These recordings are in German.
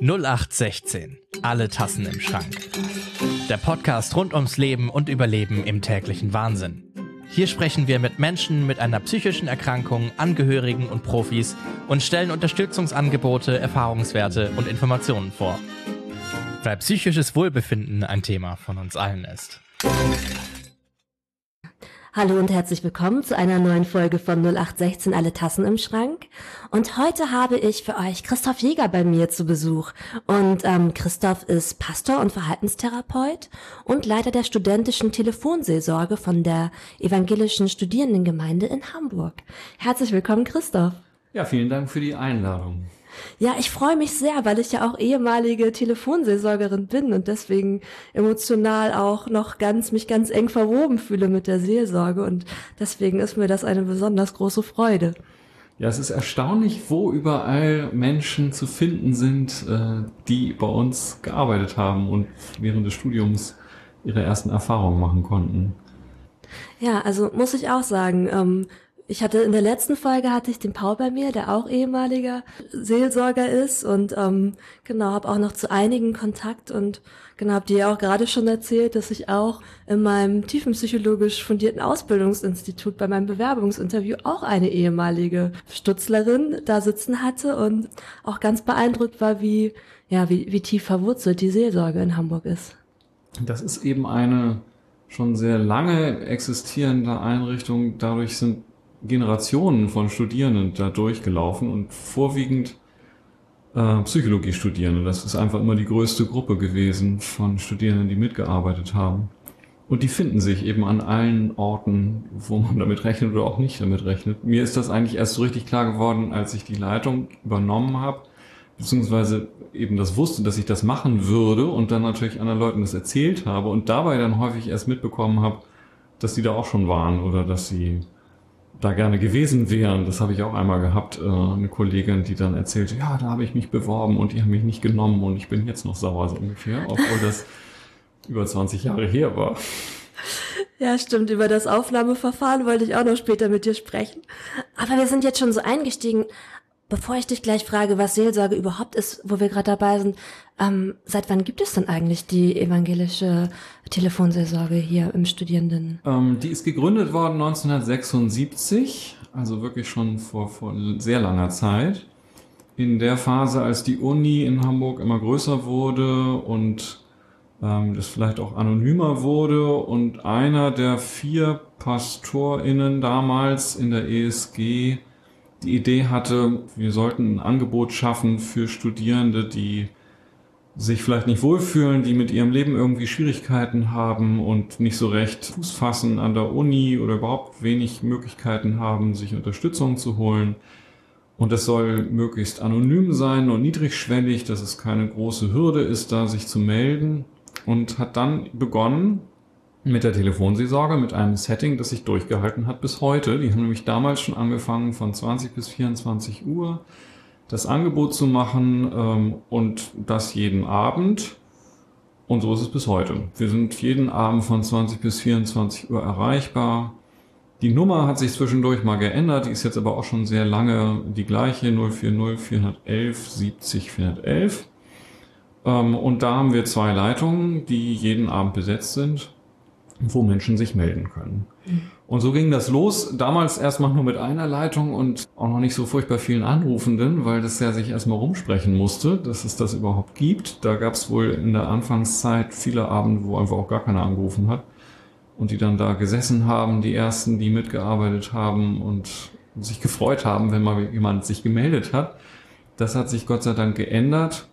0816. Alle Tassen im Schrank. Der Podcast rund ums Leben und Überleben im täglichen Wahnsinn. Hier sprechen wir mit Menschen mit einer psychischen Erkrankung, Angehörigen und Profis und stellen Unterstützungsangebote, Erfahrungswerte und Informationen vor. Weil psychisches Wohlbefinden ein Thema von uns allen ist. Hallo und herzlich willkommen zu einer neuen Folge von 0816 Alle Tassen im Schrank. Und heute habe ich für euch Christoph Jäger bei mir zu Besuch. Und ähm, Christoph ist Pastor und Verhaltenstherapeut und Leiter der studentischen Telefonseelsorge von der evangelischen Studierendengemeinde in Hamburg. Herzlich willkommen, Christoph. Ja, vielen Dank für die Einladung. Ja, ich freue mich sehr, weil ich ja auch ehemalige Telefonseelsorgerin bin und deswegen emotional auch noch ganz, mich ganz eng verwoben fühle mit der Seelsorge und deswegen ist mir das eine besonders große Freude. Ja, es ist erstaunlich, wo überall Menschen zu finden sind, äh, die bei uns gearbeitet haben und während des Studiums ihre ersten Erfahrungen machen konnten. Ja, also muss ich auch sagen, ähm, ich hatte in der letzten Folge hatte ich den Paul bei mir, der auch ehemaliger Seelsorger ist und ähm, genau habe auch noch zu einigen Kontakt und genau habe dir auch gerade schon erzählt, dass ich auch in meinem tiefenpsychologisch fundierten Ausbildungsinstitut bei meinem Bewerbungsinterview auch eine ehemalige Stutzlerin da sitzen hatte und auch ganz beeindruckt war, wie ja wie, wie tief verwurzelt die Seelsorge in Hamburg ist. Das ist eben eine schon sehr lange existierende Einrichtung. Dadurch sind Generationen von Studierenden da durchgelaufen und vorwiegend äh, Psychologie-Studierende. Das ist einfach immer die größte Gruppe gewesen von Studierenden, die mitgearbeitet haben. Und die finden sich eben an allen Orten, wo man damit rechnet oder auch nicht damit rechnet. Mir ist das eigentlich erst so richtig klar geworden, als ich die Leitung übernommen habe, beziehungsweise eben das wusste, dass ich das machen würde und dann natürlich anderen Leuten das erzählt habe und dabei dann häufig erst mitbekommen habe, dass die da auch schon waren oder dass sie da gerne gewesen wären. Das habe ich auch einmal gehabt, äh, eine Kollegin, die dann erzählte, ja, da habe ich mich beworben und die haben mich nicht genommen und ich bin jetzt noch sauer so ungefähr, obwohl das über 20 Jahre her war. Ja, stimmt. Über das Aufnahmeverfahren wollte ich auch noch später mit dir sprechen. Aber wir sind jetzt schon so eingestiegen. Bevor ich dich gleich frage, was Seelsorge überhaupt ist, wo wir gerade dabei sind, ähm, seit wann gibt es denn eigentlich die evangelische Telefonseelsorge hier im Studierenden? Ähm, die ist gegründet worden 1976, also wirklich schon vor, vor sehr langer Zeit. In der Phase, als die Uni in Hamburg immer größer wurde und ähm, das vielleicht auch anonymer wurde und einer der vier PastorInnen damals in der ESG die Idee hatte, wir sollten ein Angebot schaffen für Studierende, die sich vielleicht nicht wohlfühlen, die mit ihrem Leben irgendwie Schwierigkeiten haben und nicht so recht Fuß fassen an der Uni oder überhaupt wenig Möglichkeiten haben, sich Unterstützung zu holen. Und das soll möglichst anonym sein und niedrigschwellig, dass es keine große Hürde ist, da sich zu melden. Und hat dann begonnen, mit der Telefonseelsorge, mit einem Setting, das sich durchgehalten hat bis heute. Die haben nämlich damals schon angefangen von 20 bis 24 Uhr das Angebot zu machen ähm, und das jeden Abend. Und so ist es bis heute. Wir sind jeden Abend von 20 bis 24 Uhr erreichbar. Die Nummer hat sich zwischendurch mal geändert, die ist jetzt aber auch schon sehr lange die gleiche, 040 411 70 411. Ähm, und da haben wir zwei Leitungen, die jeden Abend besetzt sind wo Menschen sich melden können. Und so ging das los. Damals erstmal nur mit einer Leitung und auch noch nicht so furchtbar vielen Anrufenden, weil das ja sich erstmal rumsprechen musste, dass es das überhaupt gibt. Da gab es wohl in der Anfangszeit viele Abende, wo einfach auch gar keiner angerufen hat. Und die dann da gesessen haben, die ersten, die mitgearbeitet haben und sich gefreut haben, wenn mal jemand sich gemeldet hat. Das hat sich Gott sei Dank geändert.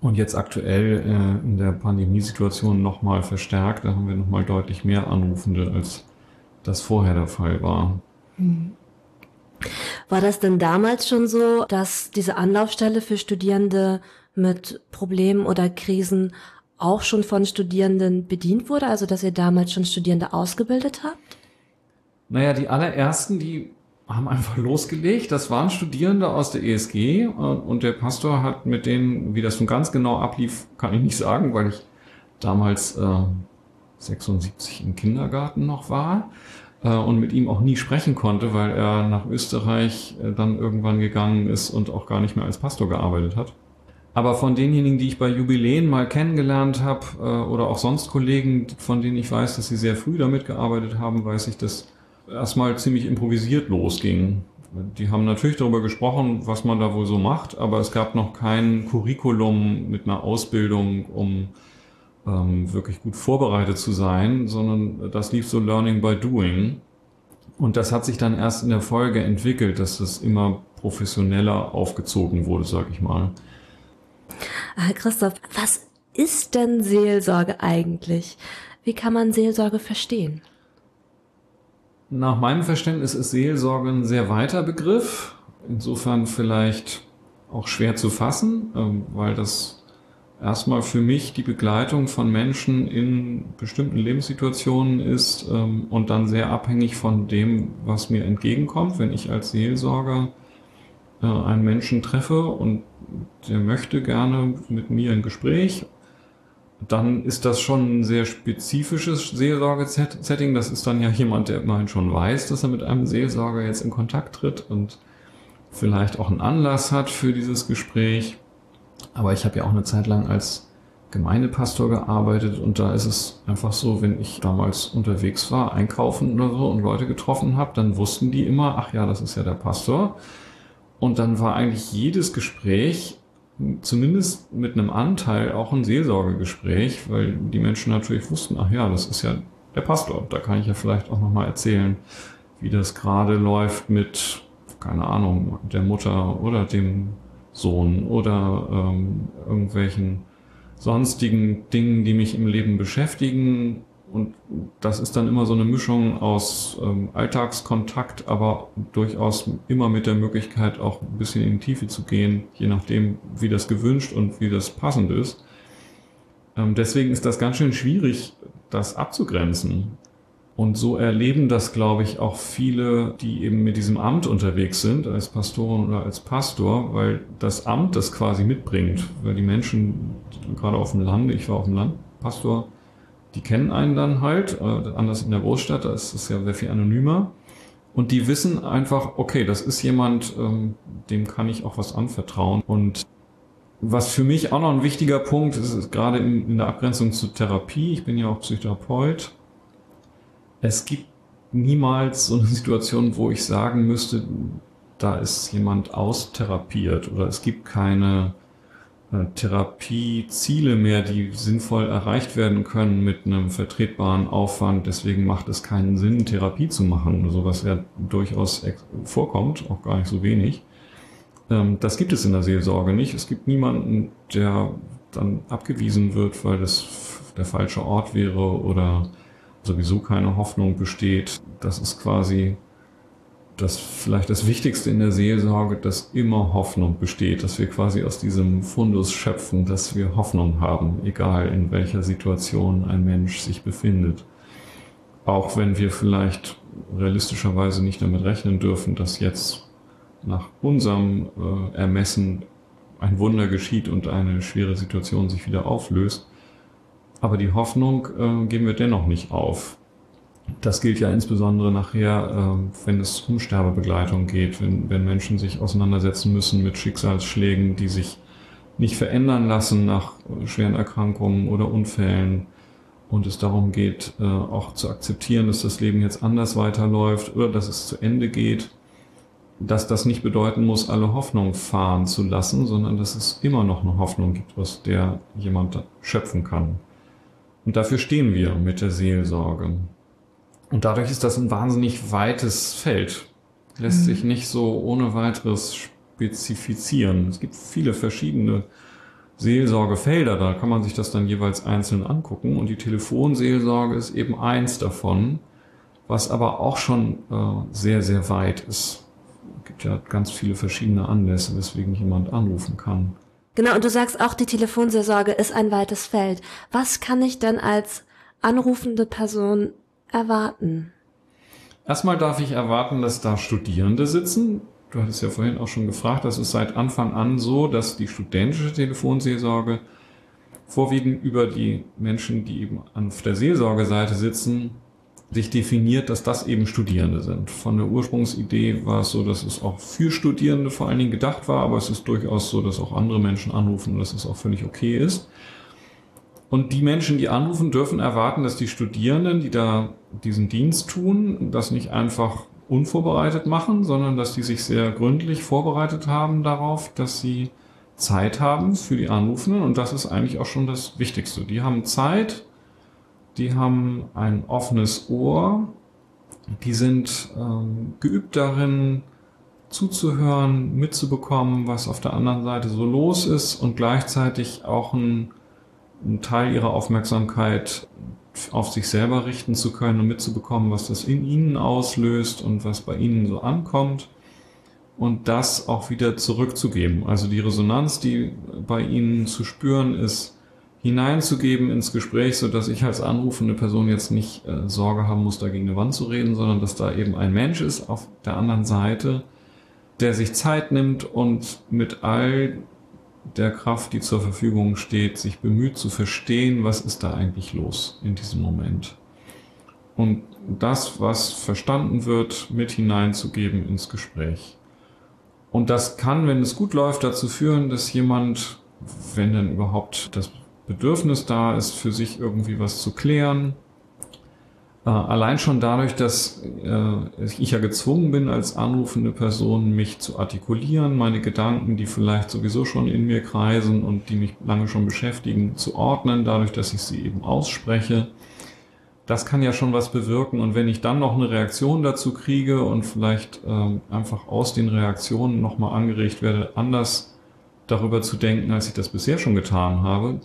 Und jetzt aktuell äh, in der Pandemiesituation nochmal verstärkt. Da haben wir nochmal deutlich mehr Anrufende, als das vorher der Fall war. Hm. War das denn damals schon so, dass diese Anlaufstelle für Studierende mit Problemen oder Krisen auch schon von Studierenden bedient wurde? Also dass ihr damals schon Studierende ausgebildet habt? Naja, die allerersten, die haben einfach losgelegt. Das waren Studierende aus der ESG und der Pastor hat mit denen, wie das nun ganz genau ablief, kann ich nicht sagen, weil ich damals äh, 76 im Kindergarten noch war äh, und mit ihm auch nie sprechen konnte, weil er nach Österreich äh, dann irgendwann gegangen ist und auch gar nicht mehr als Pastor gearbeitet hat. Aber von denjenigen, die ich bei Jubiläen mal kennengelernt habe äh, oder auch sonst Kollegen, von denen ich weiß, dass sie sehr früh damit gearbeitet haben, weiß ich, dass erstmal ziemlich improvisiert losging. Die haben natürlich darüber gesprochen, was man da wohl so macht, aber es gab noch kein Curriculum mit einer Ausbildung, um ähm, wirklich gut vorbereitet zu sein, sondern das lief so Learning by Doing. Und das hat sich dann erst in der Folge entwickelt, dass das immer professioneller aufgezogen wurde, sag ich mal. Ah, Christoph, was ist denn Seelsorge eigentlich? Wie kann man Seelsorge verstehen? Nach meinem Verständnis ist Seelsorge ein sehr weiter Begriff, insofern vielleicht auch schwer zu fassen, ähm, weil das erstmal für mich die Begleitung von Menschen in bestimmten Lebenssituationen ist ähm, und dann sehr abhängig von dem, was mir entgegenkommt, wenn ich als Seelsorger äh, einen Menschen treffe und der möchte gerne mit mir ein Gespräch dann ist das schon ein sehr spezifisches Seelsorge-Setting. Das ist dann ja jemand, der immerhin schon weiß, dass er mit einem Seelsorger jetzt in Kontakt tritt und vielleicht auch einen Anlass hat für dieses Gespräch. Aber ich habe ja auch eine Zeit lang als Gemeindepastor gearbeitet und da ist es einfach so, wenn ich damals unterwegs war, einkaufen oder so und Leute getroffen habe, dann wussten die immer, ach ja, das ist ja der Pastor. Und dann war eigentlich jedes Gespräch zumindest mit einem Anteil auch ein Seelsorgegespräch, weil die Menschen natürlich wussten, ach ja, das ist ja der Pastor. Da kann ich ja vielleicht auch nochmal erzählen, wie das gerade läuft mit, keine Ahnung, der Mutter oder dem Sohn oder ähm, irgendwelchen sonstigen Dingen, die mich im Leben beschäftigen und das ist dann immer so eine Mischung aus ähm, Alltagskontakt, aber durchaus immer mit der Möglichkeit, auch ein bisschen in die Tiefe zu gehen, je nachdem, wie das gewünscht und wie das passend ist. Ähm, deswegen ist das ganz schön schwierig, das abzugrenzen. Und so erleben das, glaube ich, auch viele, die eben mit diesem Amt unterwegs sind, als Pastorin oder als Pastor, weil das Amt das quasi mitbringt. Weil die Menschen, gerade auf dem Lande, ich war auf dem Land, Pastor, die kennen einen dann halt, äh, anders in der Großstadt, da ist es ja sehr viel anonymer. Und die wissen einfach, okay, das ist jemand, ähm, dem kann ich auch was anvertrauen. Und was für mich auch noch ein wichtiger Punkt ist, ist gerade in, in der Abgrenzung zur Therapie, ich bin ja auch Psychotherapeut, es gibt niemals so eine Situation, wo ich sagen müsste, da ist jemand austherapiert oder es gibt keine Therapieziele mehr, die sinnvoll erreicht werden können mit einem vertretbaren Aufwand. Deswegen macht es keinen Sinn, Therapie zu machen. Sowas ja durchaus vorkommt, auch gar nicht so wenig. Ähm, das gibt es in der Seelsorge nicht. Es gibt niemanden, der dann abgewiesen wird, weil das der falsche Ort wäre oder sowieso keine Hoffnung besteht. Das ist quasi das vielleicht das Wichtigste in der Seelsorge, dass immer Hoffnung besteht, dass wir quasi aus diesem Fundus schöpfen, dass wir Hoffnung haben, egal in welcher Situation ein Mensch sich befindet. Auch wenn wir vielleicht realistischerweise nicht damit rechnen dürfen, dass jetzt nach unserem äh, Ermessen ein Wunder geschieht und eine schwere Situation sich wieder auflöst. Aber die Hoffnung äh, geben wir dennoch nicht auf. Das gilt ja insbesondere nachher, ähm, wenn es um Sterbebegleitung geht, wenn, wenn Menschen sich auseinandersetzen müssen mit Schicksalsschlägen, die sich nicht verändern lassen nach schweren Erkrankungen oder Unfällen und es darum geht, äh, auch zu akzeptieren, dass das Leben jetzt anders weiterläuft oder dass es zu Ende geht, dass das nicht bedeuten muss, alle Hoffnung fahren zu lassen, sondern dass es immer noch eine Hoffnung gibt, aus der jemand schöpfen kann. Und dafür stehen wir mit der Seelsorge. Und dadurch ist das ein wahnsinnig weites Feld. Lässt mhm. sich nicht so ohne weiteres spezifizieren. Es gibt viele verschiedene Seelsorgefelder, da kann man sich das dann jeweils einzeln angucken. Und die Telefonseelsorge ist eben eins davon, was aber auch schon äh, sehr, sehr weit ist. Es gibt ja ganz viele verschiedene Anlässe, weswegen jemand anrufen kann. Genau, und du sagst auch, die Telefonseelsorge ist ein weites Feld. Was kann ich denn als anrufende Person erwarten? Erstmal darf ich erwarten, dass da Studierende sitzen. Du hattest ja vorhin auch schon gefragt, das ist seit Anfang an so, dass die studentische Telefonseelsorge vorwiegend über die Menschen, die eben auf der Seelsorgeseite sitzen, sich definiert, dass das eben Studierende sind. Von der Ursprungsidee war es so, dass es auch für Studierende vor allen Dingen gedacht war, aber es ist durchaus so, dass auch andere Menschen anrufen und dass es auch völlig okay ist. Und die Menschen, die anrufen, dürfen erwarten, dass die Studierenden, die da diesen Dienst tun, das nicht einfach unvorbereitet machen, sondern dass die sich sehr gründlich vorbereitet haben darauf, dass sie Zeit haben für die Anrufenden. Und das ist eigentlich auch schon das Wichtigste. Die haben Zeit, die haben ein offenes Ohr, die sind ähm, geübt darin, zuzuhören, mitzubekommen, was auf der anderen Seite so los ist und gleichzeitig auch ein einen Teil ihrer Aufmerksamkeit auf sich selber richten zu können und mitzubekommen, was das in ihnen auslöst und was bei ihnen so ankommt und das auch wieder zurückzugeben. Also die Resonanz, die bei ihnen zu spüren ist, hineinzugeben ins Gespräch, so dass ich als anrufende Person jetzt nicht äh, Sorge haben muss, da gegen eine Wand zu reden, sondern dass da eben ein Mensch ist auf der anderen Seite, der sich Zeit nimmt und mit all der Kraft, die zur Verfügung steht, sich bemüht zu verstehen, was ist da eigentlich los in diesem Moment. Und das, was verstanden wird, mit hineinzugeben ins Gespräch. Und das kann, wenn es gut läuft, dazu führen, dass jemand, wenn dann überhaupt das Bedürfnis da ist, für sich irgendwie was zu klären, allein schon dadurch, dass äh, ich ja gezwungen bin, als anrufende Person mich zu artikulieren, meine Gedanken, die vielleicht sowieso schon in mir kreisen und die mich lange schon beschäftigen, zu ordnen, dadurch, dass ich sie eben ausspreche. Das kann ja schon was bewirken. Und wenn ich dann noch eine Reaktion dazu kriege und vielleicht äh, einfach aus den Reaktionen nochmal angeregt werde, anders darüber zu denken, als ich das bisher schon getan habe,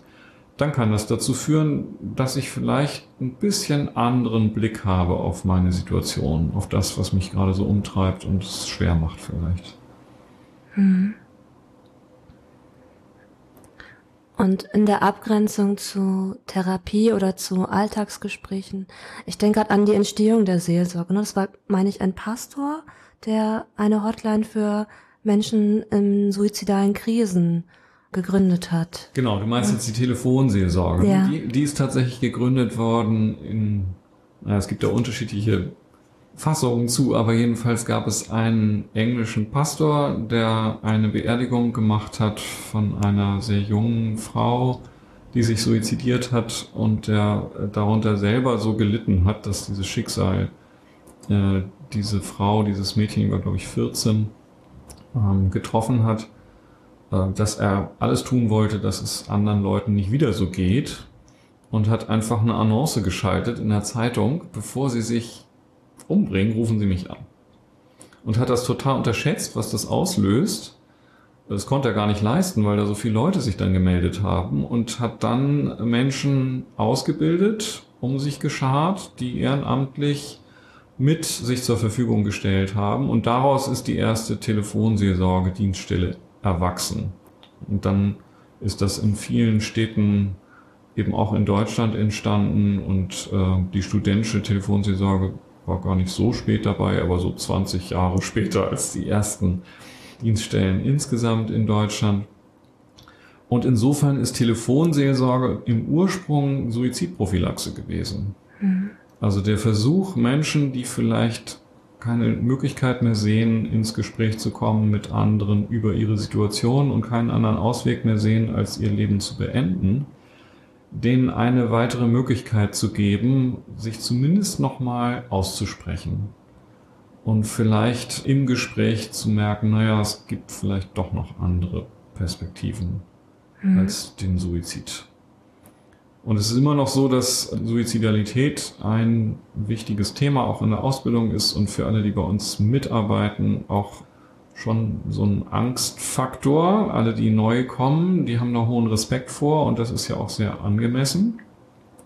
dann kann das dazu führen, dass ich vielleicht ein bisschen anderen Blick habe auf meine Situation, auf das, was mich gerade so umtreibt und es schwer macht vielleicht. Hm. Und in der Abgrenzung zu Therapie oder zu Alltagsgesprächen, ich denke gerade an die Entstehung der Seelsorge. Ne? Das war, meine ich, ein Pastor, der eine Hotline für Menschen in suizidalen Krisen gegründet hat. Genau, du meinst jetzt die Telefonseelsorge. Ja. Die, die ist tatsächlich gegründet worden in, na, es gibt da unterschiedliche Fassungen zu, aber jedenfalls gab es einen englischen Pastor, der eine Beerdigung gemacht hat von einer sehr jungen Frau, die sich suizidiert hat und der darunter selber so gelitten hat, dass dieses Schicksal äh, diese Frau, dieses Mädchen, war glaube ich 14, ähm, getroffen hat dass er alles tun wollte, dass es anderen Leuten nicht wieder so geht und hat einfach eine Annonce geschaltet in der Zeitung, bevor sie sich umbringen, rufen sie mich an. Und hat das total unterschätzt, was das auslöst. Das konnte er gar nicht leisten, weil da so viele Leute sich dann gemeldet haben und hat dann Menschen ausgebildet, um sich geschart, die ehrenamtlich mit sich zur Verfügung gestellt haben. Und daraus ist die erste Telefonseelsorge-Dienststelle erwachsen. Und dann ist das in vielen Städten eben auch in Deutschland entstanden und äh, die studentische Telefonseelsorge war gar nicht so spät dabei, aber so 20 Jahre später als die ersten Dienststellen insgesamt in Deutschland. Und insofern ist Telefonseelsorge im Ursprung Suizidprophylaxe gewesen. Mhm. Also der Versuch, Menschen, die vielleicht keine Möglichkeit mehr sehen, ins Gespräch zu kommen mit anderen über ihre Situation und keinen anderen Ausweg mehr sehen, als ihr Leben zu beenden, denen eine weitere Möglichkeit zu geben, sich zumindest nochmal auszusprechen. Und vielleicht im Gespräch zu merken, naja, es gibt vielleicht doch noch andere Perspektiven mhm. als den Suizid. Und es ist immer noch so, dass Suizidalität ein wichtiges Thema auch in der Ausbildung ist und für alle, die bei uns mitarbeiten, auch schon so ein Angstfaktor. Alle, die neu kommen, die haben da hohen Respekt vor und das ist ja auch sehr angemessen,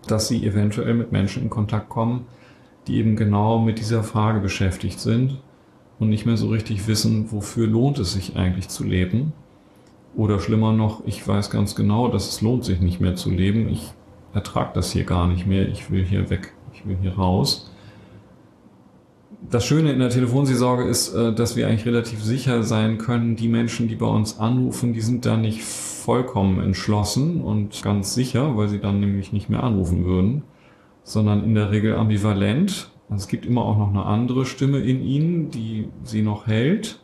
dass sie eventuell mit Menschen in Kontakt kommen, die eben genau mit dieser Frage beschäftigt sind und nicht mehr so richtig wissen, wofür lohnt es sich eigentlich zu leben. Oder schlimmer noch, ich weiß ganz genau, dass es lohnt sich nicht mehr zu leben. Ich ertrage das hier gar nicht mehr, ich will hier weg, ich will hier raus. Das Schöne in der Telefonseelsorge ist, äh, dass wir eigentlich relativ sicher sein können, die Menschen, die bei uns anrufen, die sind da nicht vollkommen entschlossen und ganz sicher, weil sie dann nämlich nicht mehr anrufen würden, sondern in der Regel ambivalent. Also es gibt immer auch noch eine andere Stimme in ihnen, die sie noch hält.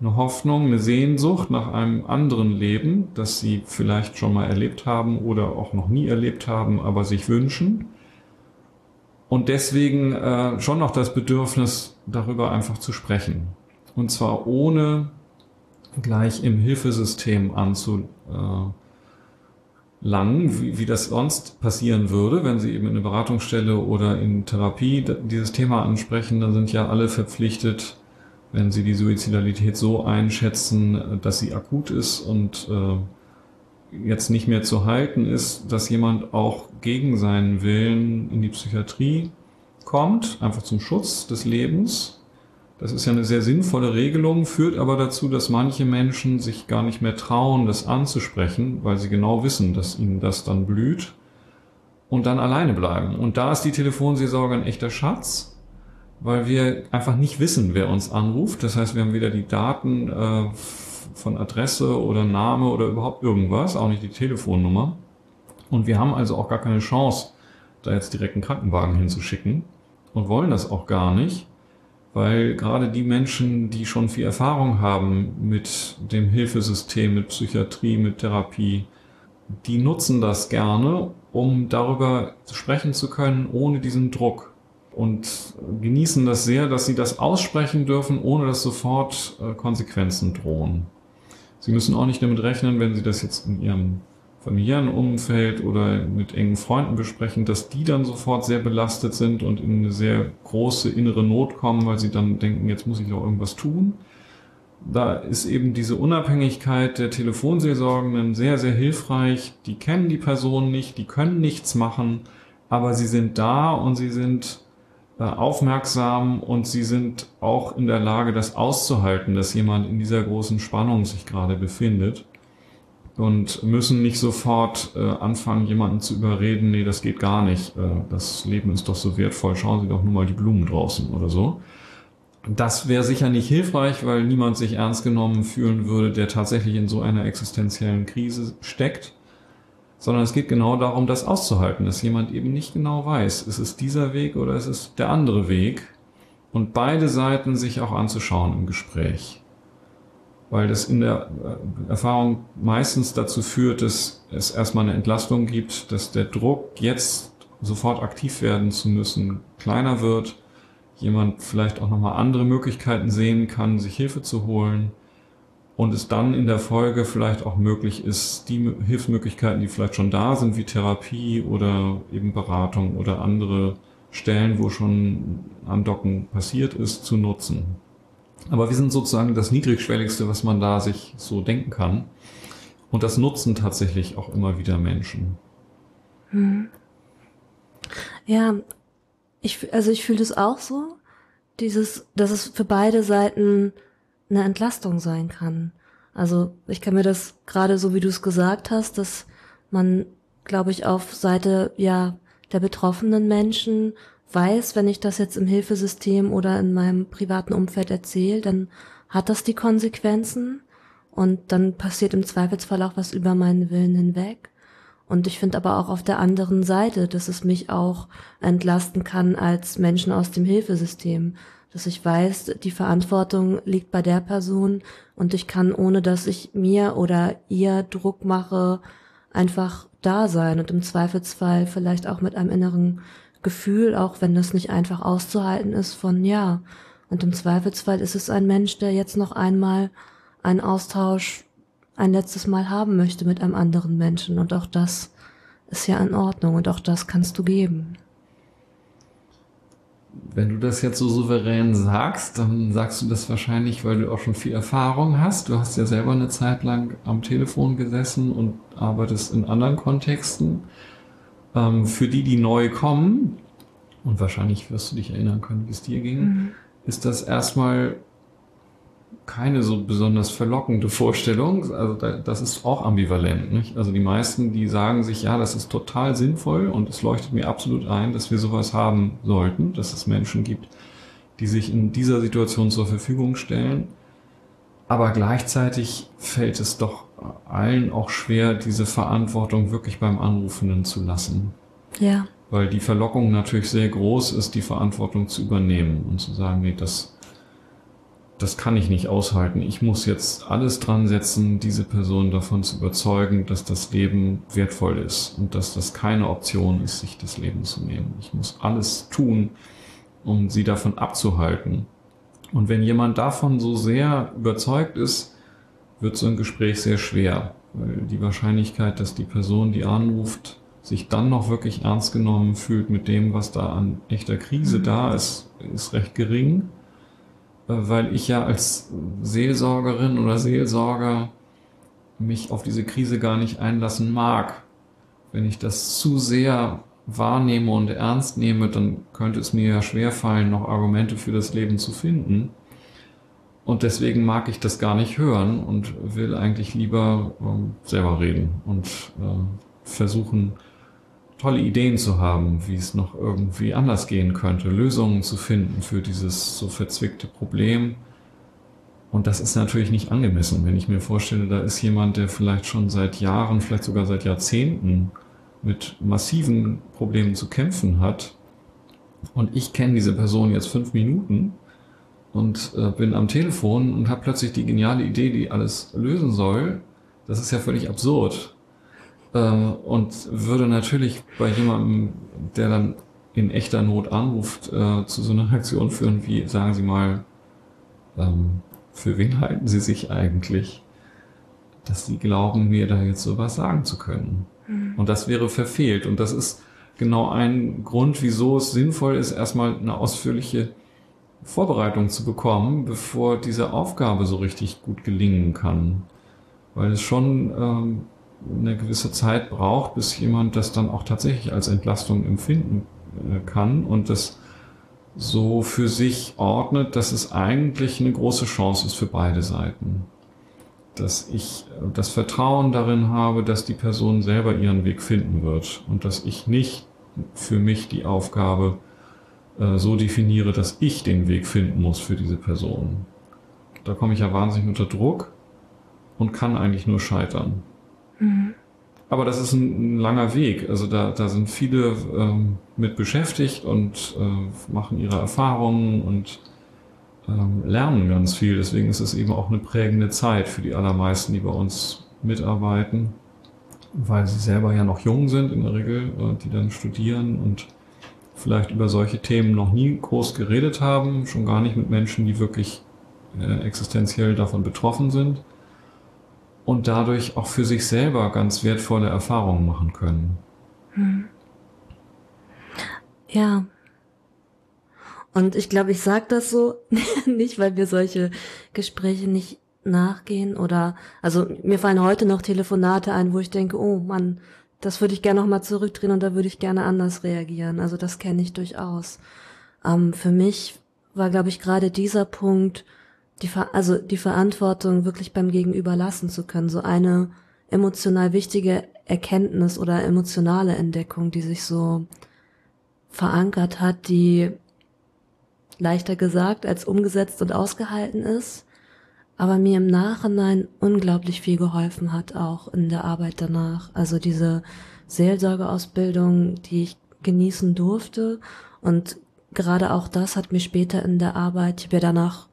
Eine Hoffnung, eine Sehnsucht nach einem anderen Leben, das sie vielleicht schon mal erlebt haben oder auch noch nie erlebt haben, aber sich wünschen. Und deswegen äh, schon noch das Bedürfnis, darüber einfach zu sprechen. Und zwar ohne gleich im Hilfesystem anzulangen, wie, wie das sonst passieren würde, wenn Sie eben in eine Beratungsstelle oder in Therapie dieses Thema ansprechen, dann sind ja alle verpflichtet, wenn Sie die Suizidalität so einschätzen, dass sie akut ist und äh, jetzt nicht mehr zu halten ist, dass jemand auch gegen seinen Willen in die Psychiatrie kommt, einfach zum Schutz des Lebens das ist ja eine sehr sinnvolle Regelung, führt aber dazu, dass manche Menschen sich gar nicht mehr trauen, das anzusprechen, weil sie genau wissen, dass ihnen das dann blüht und dann alleine bleiben. Und da ist die Telefonseelsorge ein echter Schatz, weil wir einfach nicht wissen, wer uns anruft. Das heißt, wir haben weder die Daten äh, von Adresse oder Name oder überhaupt irgendwas, auch nicht die Telefonnummer. Und wir haben also auch gar keine Chance, da jetzt direkt einen Krankenwagen hinzuschicken und wollen das auch gar nicht weil gerade die Menschen, die schon viel Erfahrung haben mit dem Hilfesystem, mit Psychiatrie, mit Therapie, die nutzen das gerne, um darüber sprechen zu können, ohne diesen Druck. Und genießen das sehr, dass sie das aussprechen dürfen, ohne dass sofort äh, Konsequenzen drohen. Sie müssen auch nicht damit rechnen, wenn sie das jetzt in ihrem familiären Umfeld oder mit engen Freunden besprechen, dass die dann sofort sehr belastet sind und in eine sehr große innere Not kommen, weil sie dann denken, jetzt muss ich auch irgendwas tun. Da ist eben diese Unabhängigkeit der Telefonseelsorgenden sehr, sehr hilfreich. Die kennen die Person nicht, die können nichts machen, aber sie sind da und sie sind aufmerksam und sie sind auch in der Lage, das auszuhalten, dass jemand in dieser großen Spannung sich gerade befindet und müssen nicht sofort äh, anfangen, jemanden zu überreden, nee, das geht gar nicht, äh, das Leben ist doch so wertvoll, schauen Sie doch nur mal die Blumen draußen oder so. Das wäre sicher nicht hilfreich, weil niemand sich ernst genommen fühlen würde, der tatsächlich in so einer existenziellen Krise steckt, sondern es geht genau darum, das auszuhalten, dass jemand eben nicht genau weiß, ist es dieser Weg oder ist es der andere Weg. Und beide Seiten sich auch anzuschauen im Gespräch. Weil das in der äh, Erfahrung meistens dazu führt, dass es erstmal eine Entlastung gibt, dass der Druck, jetzt sofort aktiv werden zu müssen, kleiner wird, jemand vielleicht auch nochmal andere Möglichkeiten sehen kann, sich Hilfe zu holen und es dann in der Folge vielleicht auch möglich ist, die Hilfsmöglichkeiten, die vielleicht schon da sind, wie Therapie oder eben Beratung oder andere Stellen, wo schon Andocken passiert ist, zu nutzen. Aber wir sind sozusagen das Niedrigschwelligste, was man da sich so denken kann. Und das nutzen tatsächlich auch immer wieder Menschen. Hm. Ja, ich, also ich fühle das auch so, dieses, dass es für beide Seiten eine Entlastung sein kann. Also ich kann mir das gerade so, wie du es gesagt hast, dass man, glaube ich, auf Seite ja der betroffenen Menschen weiß, wenn ich das jetzt im Hilfesystem oder in meinem privaten Umfeld erzähle, dann hat das die Konsequenzen und dann passiert im Zweifelsfall auch was über meinen Willen hinweg. Und ich finde aber auch auf der anderen Seite, dass es mich auch entlasten kann als Menschen aus dem Hilfesystem, dass ich weiß, die Verantwortung liegt bei der Person und ich kann, ohne dass ich mir oder ihr Druck mache, einfach da sein und im Zweifelsfall vielleicht auch mit einem inneren Gefühl, auch wenn das nicht einfach auszuhalten ist, von ja. Und im Zweifelsfall ist es ein Mensch, der jetzt noch einmal einen Austausch ein letztes Mal haben möchte mit einem anderen Menschen. Und auch das ist ja in Ordnung und auch das kannst du geben. Wenn du das jetzt so souverän sagst, dann sagst du das wahrscheinlich, weil du auch schon viel Erfahrung hast. Du hast ja selber eine Zeit lang am Telefon gesessen und arbeitest in anderen Kontexten. Ähm, für die, die neu kommen, und wahrscheinlich wirst du dich erinnern können, wie es dir ging, mhm. ist das erstmal keine so besonders verlockende Vorstellung. Also das ist auch ambivalent. Nicht? Also die meisten, die sagen sich, ja, das ist total sinnvoll und es leuchtet mir absolut ein, dass wir sowas haben sollten, dass es Menschen gibt, die sich in dieser Situation zur Verfügung stellen. Aber gleichzeitig fällt es doch allen auch schwer, diese Verantwortung wirklich beim Anrufenden zu lassen. Ja. weil die Verlockung natürlich sehr groß ist, die Verantwortung zu übernehmen und zu sagen, nee, das, das kann ich nicht aushalten. Ich muss jetzt alles dran setzen, diese Person davon zu überzeugen, dass das Leben wertvoll ist und dass das keine Option ist, sich das Leben zu nehmen. Ich muss alles tun, um sie davon abzuhalten. Und wenn jemand davon so sehr überzeugt ist, wird so ein Gespräch sehr schwer, weil die Wahrscheinlichkeit, dass die Person, die anruft, sich dann noch wirklich ernst genommen fühlt mit dem, was da an echter Krise mhm. da ist, ist recht gering, weil ich ja als Seelsorgerin oder Seelsorger mich auf diese Krise gar nicht einlassen mag. Wenn ich das zu sehr wahrnehme und ernst nehme, dann könnte es mir ja schwerfallen, noch Argumente für das Leben zu finden. Und deswegen mag ich das gar nicht hören und will eigentlich lieber ähm, selber reden und äh, versuchen, tolle Ideen zu haben, wie es noch irgendwie anders gehen könnte, Lösungen zu finden für dieses so verzwickte Problem. Und das ist natürlich nicht angemessen, wenn ich mir vorstelle, da ist jemand, der vielleicht schon seit Jahren, vielleicht sogar seit Jahrzehnten mit massiven Problemen zu kämpfen hat. Und ich kenne diese Person jetzt fünf Minuten und äh, bin am Telefon und habe plötzlich die geniale Idee, die alles lösen soll. Das ist ja völlig absurd. Äh, und würde natürlich bei jemandem, der dann in echter Not anruft, äh, zu so einer Reaktion führen wie, sagen Sie mal, ähm, für wen halten Sie sich eigentlich, dass Sie glauben, mir da jetzt sowas sagen zu können? Mhm. Und das wäre verfehlt. Und das ist genau ein Grund, wieso es sinnvoll ist, erstmal eine ausführliche Vorbereitung zu bekommen, bevor diese Aufgabe so richtig gut gelingen kann. Weil es schon ähm, eine gewisse Zeit braucht, bis jemand das dann auch tatsächlich als Entlastung empfinden äh, kann und das so für sich ordnet, dass es eigentlich eine große Chance ist für beide Seiten. Dass ich äh, das Vertrauen darin habe, dass die Person selber ihren Weg finden wird und dass ich nicht für mich die Aufgabe äh, so definiere, dass ich den Weg finden muss für diese Person. Da komme ich ja wahnsinnig unter Druck und kann eigentlich nur scheitern. Mhm. Aber das ist ein, ein, langer Weg. Also da, da sind viele ähm, mit beschäftigt und äh, machen ihre Erfahrungen und ähm, lernen ganz viel. Deswegen ist es eben auch eine prägende Zeit für die allermeisten, die bei uns mitarbeiten, weil sie selber ja noch jung sind in der Regel, äh, die dann studieren und vielleicht über solche Themen noch nie groß geredet haben, schon gar nicht mit Menschen, die wirklich äh, existenziell davon betroffen sind und dadurch auch für sich selber ganz wertvolle Erfahrungen machen können. Hm. Ja. Und ich glaube, ich sage das so nicht, weil wir solche Gespräche nicht nachgehen oder also mir fallen heute noch Telefonate ein, wo ich denke, oh Mann, das würde ich gerne nochmal zurückdrehen und da würde ich gerne anders reagieren. Also das kenne ich durchaus. Ähm, für mich war, glaube ich, gerade dieser Punkt, die, Ver also die Verantwortung wirklich beim Gegenüber lassen zu können. So eine emotional wichtige Erkenntnis oder emotionale Entdeckung, die sich so verankert hat, die leichter gesagt als umgesetzt und ausgehalten ist aber mir im Nachhinein unglaublich viel geholfen hat, auch in der Arbeit danach. Also diese Seelsorgeausbildung, die ich genießen durfte und gerade auch das hat mir später in der Arbeit, ich habe ja danach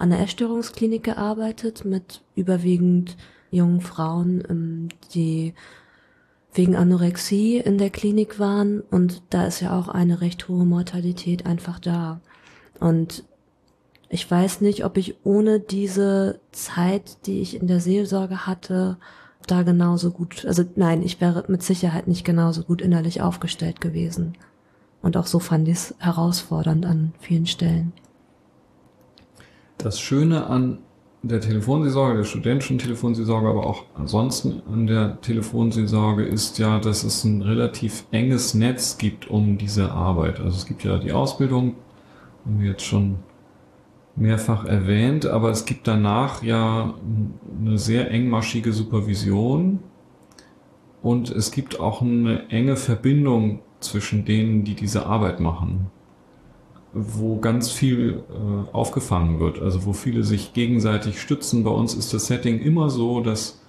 an der Essstörungsklinik gearbeitet mit überwiegend jungen Frauen, ähm, die wegen Anorexie in der Klinik waren und da ist ja auch eine recht hohe Mortalität einfach da. Und ich weiß nicht, ob ich ohne diese Zeit, die ich in der Seelsorge hatte, da genauso gut, also nein, ich wäre mit Sicherheit nicht genauso gut innerlich aufgestellt gewesen. Und auch so fand ich es herausfordernd an vielen Stellen. Das Schöne an der Telefonseelsorge, der studentischen Telefonseelsorge, aber auch ansonsten an der Telefonseelsorge ist ja, dass es ein relativ enges Netz gibt um diese Arbeit. Also es gibt ja die Ausbildung, haben wir jetzt schon mehrfach erwähnt, aber es gibt danach ja eine sehr engmaschige Supervision und es gibt auch eine enge Verbindung zwischen denen, die diese Arbeit machen, wo ganz viel äh, aufgefangen wird, also wo viele sich gegenseitig stützen. Bei uns ist das Setting immer so, dass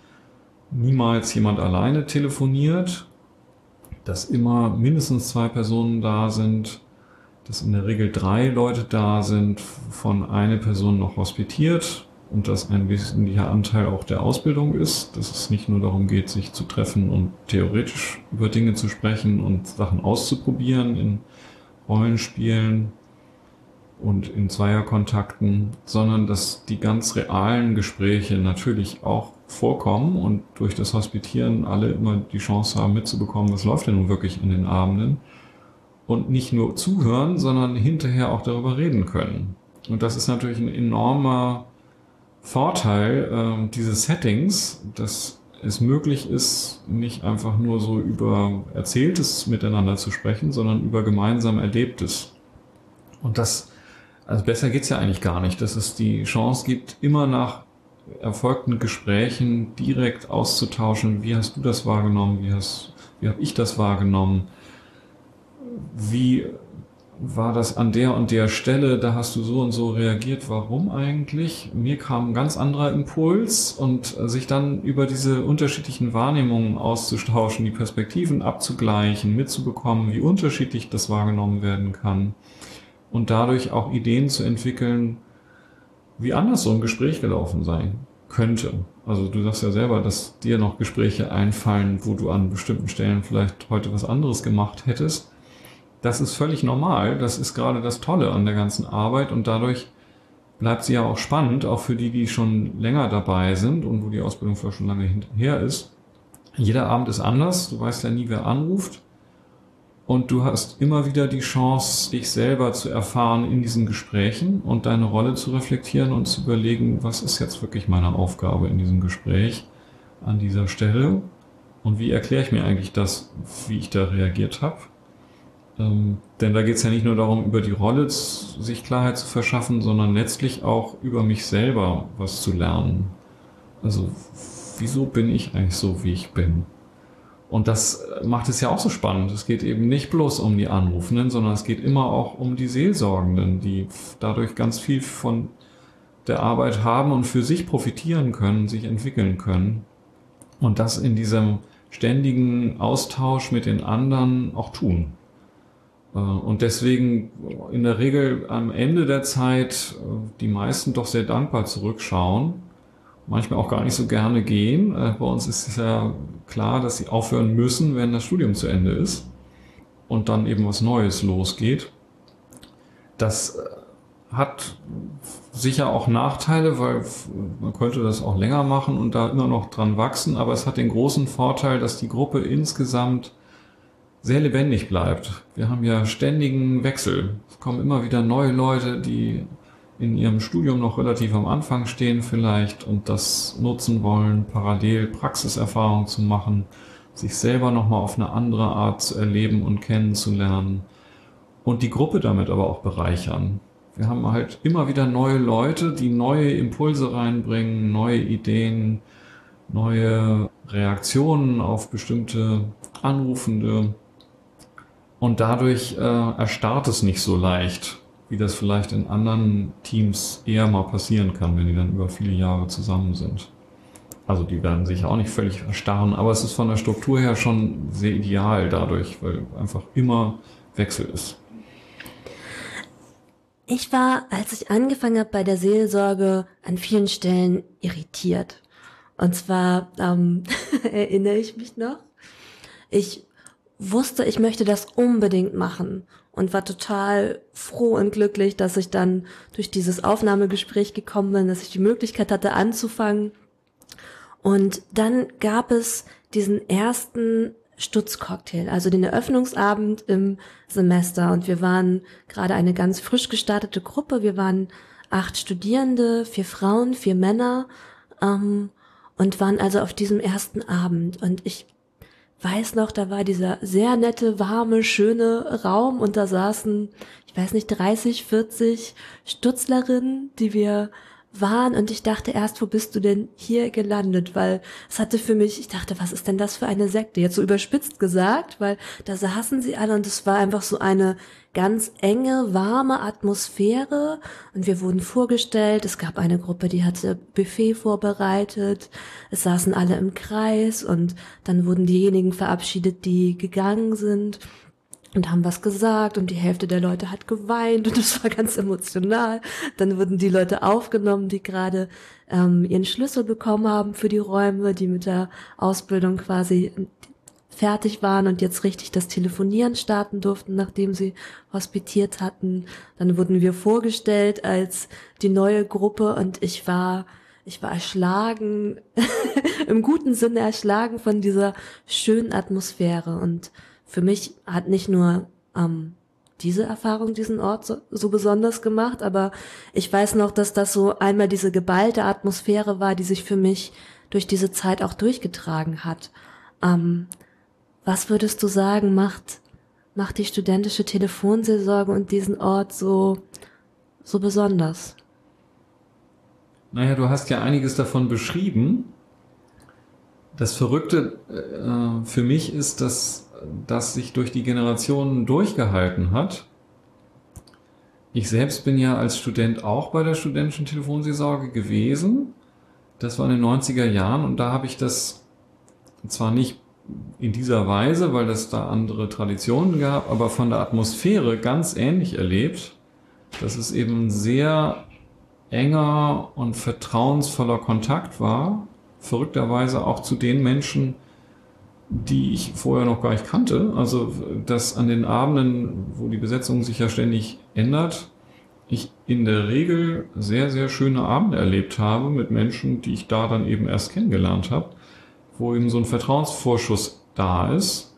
niemals jemand alleine telefoniert, dass immer mindestens zwei Personen da sind, dass in der Regel drei Leute da sind, von eine Person noch hospitiert und dass ein wesentlicher Anteil auch der Ausbildung ist, dass es nicht nur darum geht, sich zu treffen und theoretisch über Dinge zu sprechen und Sachen auszuprobieren in Rollenspielen und in Zweierkontakten, sondern dass die ganz realen Gespräche natürlich auch vorkommen und durch das Hospitieren alle immer die Chance haben mitzubekommen, was läuft denn nun wirklich in den Abenden und nicht nur zuhören, sondern hinterher auch darüber reden können. Und das ist natürlich ein enormer Vorteil äh, dieses Settings, dass es möglich ist, nicht einfach nur so über Erzähltes miteinander zu sprechen, sondern über gemeinsam Erlebtes. Und das, also besser geht's ja eigentlich gar nicht, dass es die Chance gibt, immer nach erfolgten Gesprächen direkt auszutauschen, wie hast du das wahrgenommen, wie wie habe ich das wahrgenommen, wie war das an der und der Stelle, da hast du so und so reagiert, warum eigentlich? Mir kam ein ganz anderer Impuls und sich dann über diese unterschiedlichen Wahrnehmungen auszutauschen, die Perspektiven abzugleichen, mitzubekommen, wie unterschiedlich das wahrgenommen werden kann und dadurch auch Ideen zu entwickeln, wie anders so ein Gespräch gelaufen sein könnte. Also du sagst ja selber, dass dir noch Gespräche einfallen, wo du an bestimmten Stellen vielleicht heute was anderes gemacht hättest. Das ist völlig normal. Das ist gerade das Tolle an der ganzen Arbeit und dadurch bleibt sie ja auch spannend, auch für die, die schon länger dabei sind und wo die Ausbildung vielleicht schon lange hinterher ist. Jeder Abend ist anders. Du weißt ja nie, wer anruft. Und du hast immer wieder die Chance, dich selber zu erfahren in diesen Gesprächen und deine Rolle zu reflektieren und zu überlegen, was ist jetzt wirklich meine Aufgabe in diesem Gespräch an dieser Stelle und wie erkläre ich mir eigentlich das, wie ich da reagiert habe. Ähm, denn da geht es ja nicht nur darum, über die Rolle sich Klarheit zu verschaffen, sondern letztlich auch über mich selber was zu lernen. Also wieso bin ich eigentlich so, wie ich bin? Und das macht es ja auch so spannend. Es geht eben nicht bloß um die Anrufenden, sondern es geht immer auch um die Seelsorgenden, die dadurch ganz viel von der Arbeit haben und für sich profitieren können, sich entwickeln können. Und das in diesem ständigen Austausch mit den anderen auch tun. Äh, und deswegen in der Regel am Ende der Zeit äh, die meisten doch sehr dankbar zurückschauen manchmal auch gar nicht so gerne gehen. Äh, bei uns ist es ja klar, dass sie aufhören müssen, wenn das Studium zu Ende ist und dann eben was Neues losgeht. Das äh, hat sicher auch Nachteile, weil man könnte das auch länger machen und da immer noch dran wachsen, aber es hat den großen Vorteil, dass die Gruppe insgesamt sehr lebendig bleibt. Wir haben ja ständigen Wechsel. Es kommen immer wieder neue Leute, die in ihrem Studium noch relativ am Anfang stehen vielleicht und das nutzen wollen, parallel Praxiserfahrung zu machen, sich selber nochmal auf eine andere Art zu erleben und kennenzulernen und die Gruppe damit aber auch bereichern. Wir haben halt immer wieder neue Leute, die neue Impulse reinbringen, neue Ideen, neue Reaktionen auf bestimmte Anrufende. Und dadurch äh, erstarrt es nicht so leicht, wie das vielleicht in anderen Teams eher mal passieren kann, wenn die dann über viele Jahre zusammen sind. Also die werden sich auch nicht völlig erstarren, aber es ist von der Struktur her schon sehr ideal dadurch, weil einfach immer Wechsel ist. Ich war, als ich angefangen habe bei der Seelsorge, an vielen Stellen irritiert. Und zwar ähm, erinnere ich mich noch. Ich wusste, ich möchte das unbedingt machen und war total froh und glücklich, dass ich dann durch dieses Aufnahmegespräch gekommen bin, dass ich die Möglichkeit hatte anzufangen. Und dann gab es diesen ersten Stutzcocktail, also den Eröffnungsabend im Semester. Und wir waren gerade eine ganz frisch gestartete Gruppe. Wir waren acht Studierende, vier Frauen, vier Männer ähm, und waren also auf diesem ersten Abend. Und ich weiß noch, da war dieser sehr nette, warme, schöne Raum und da saßen, ich weiß nicht, 30, 40 Stutzlerinnen, die wir waren und ich dachte erst, wo bist du denn hier gelandet? Weil es hatte für mich, ich dachte, was ist denn das für eine Sekte? Jetzt so überspitzt gesagt, weil da saßen sie alle und es war einfach so eine ganz enge, warme Atmosphäre und wir wurden vorgestellt. Es gab eine Gruppe, die hatte Buffet vorbereitet. Es saßen alle im Kreis und dann wurden diejenigen verabschiedet, die gegangen sind und haben was gesagt und die Hälfte der Leute hat geweint und das war ganz emotional. Dann wurden die Leute aufgenommen, die gerade ähm, ihren Schlüssel bekommen haben für die Räume, die mit der Ausbildung quasi fertig waren und jetzt richtig das Telefonieren starten durften, nachdem sie hospitiert hatten. Dann wurden wir vorgestellt als die neue Gruppe und ich war ich war erschlagen, im guten Sinne erschlagen von dieser schönen Atmosphäre und für mich hat nicht nur ähm, diese Erfahrung diesen Ort so, so besonders gemacht, aber ich weiß noch, dass das so einmal diese geballte Atmosphäre war, die sich für mich durch diese Zeit auch durchgetragen hat. Ähm, was würdest du sagen, macht, macht die studentische Telefonseelsorge und diesen Ort so, so besonders? Naja, du hast ja einiges davon beschrieben. Das Verrückte äh, für mich ist, dass das sich durch die Generationen durchgehalten hat. Ich selbst bin ja als Student auch bei der studentischen Telefonseelsorge gewesen. Das war in den 90er Jahren und da habe ich das zwar nicht in dieser Weise, weil es da andere Traditionen gab, aber von der Atmosphäre ganz ähnlich erlebt, dass es eben sehr enger und vertrauensvoller Kontakt war, verrückterweise auch zu den Menschen, die ich vorher noch gar nicht kannte. Also, dass an den Abenden, wo die Besetzung sich ja ständig ändert, ich in der Regel sehr, sehr schöne Abende erlebt habe mit Menschen, die ich da dann eben erst kennengelernt habe, wo eben so ein Vertrauensvorschuss da ist.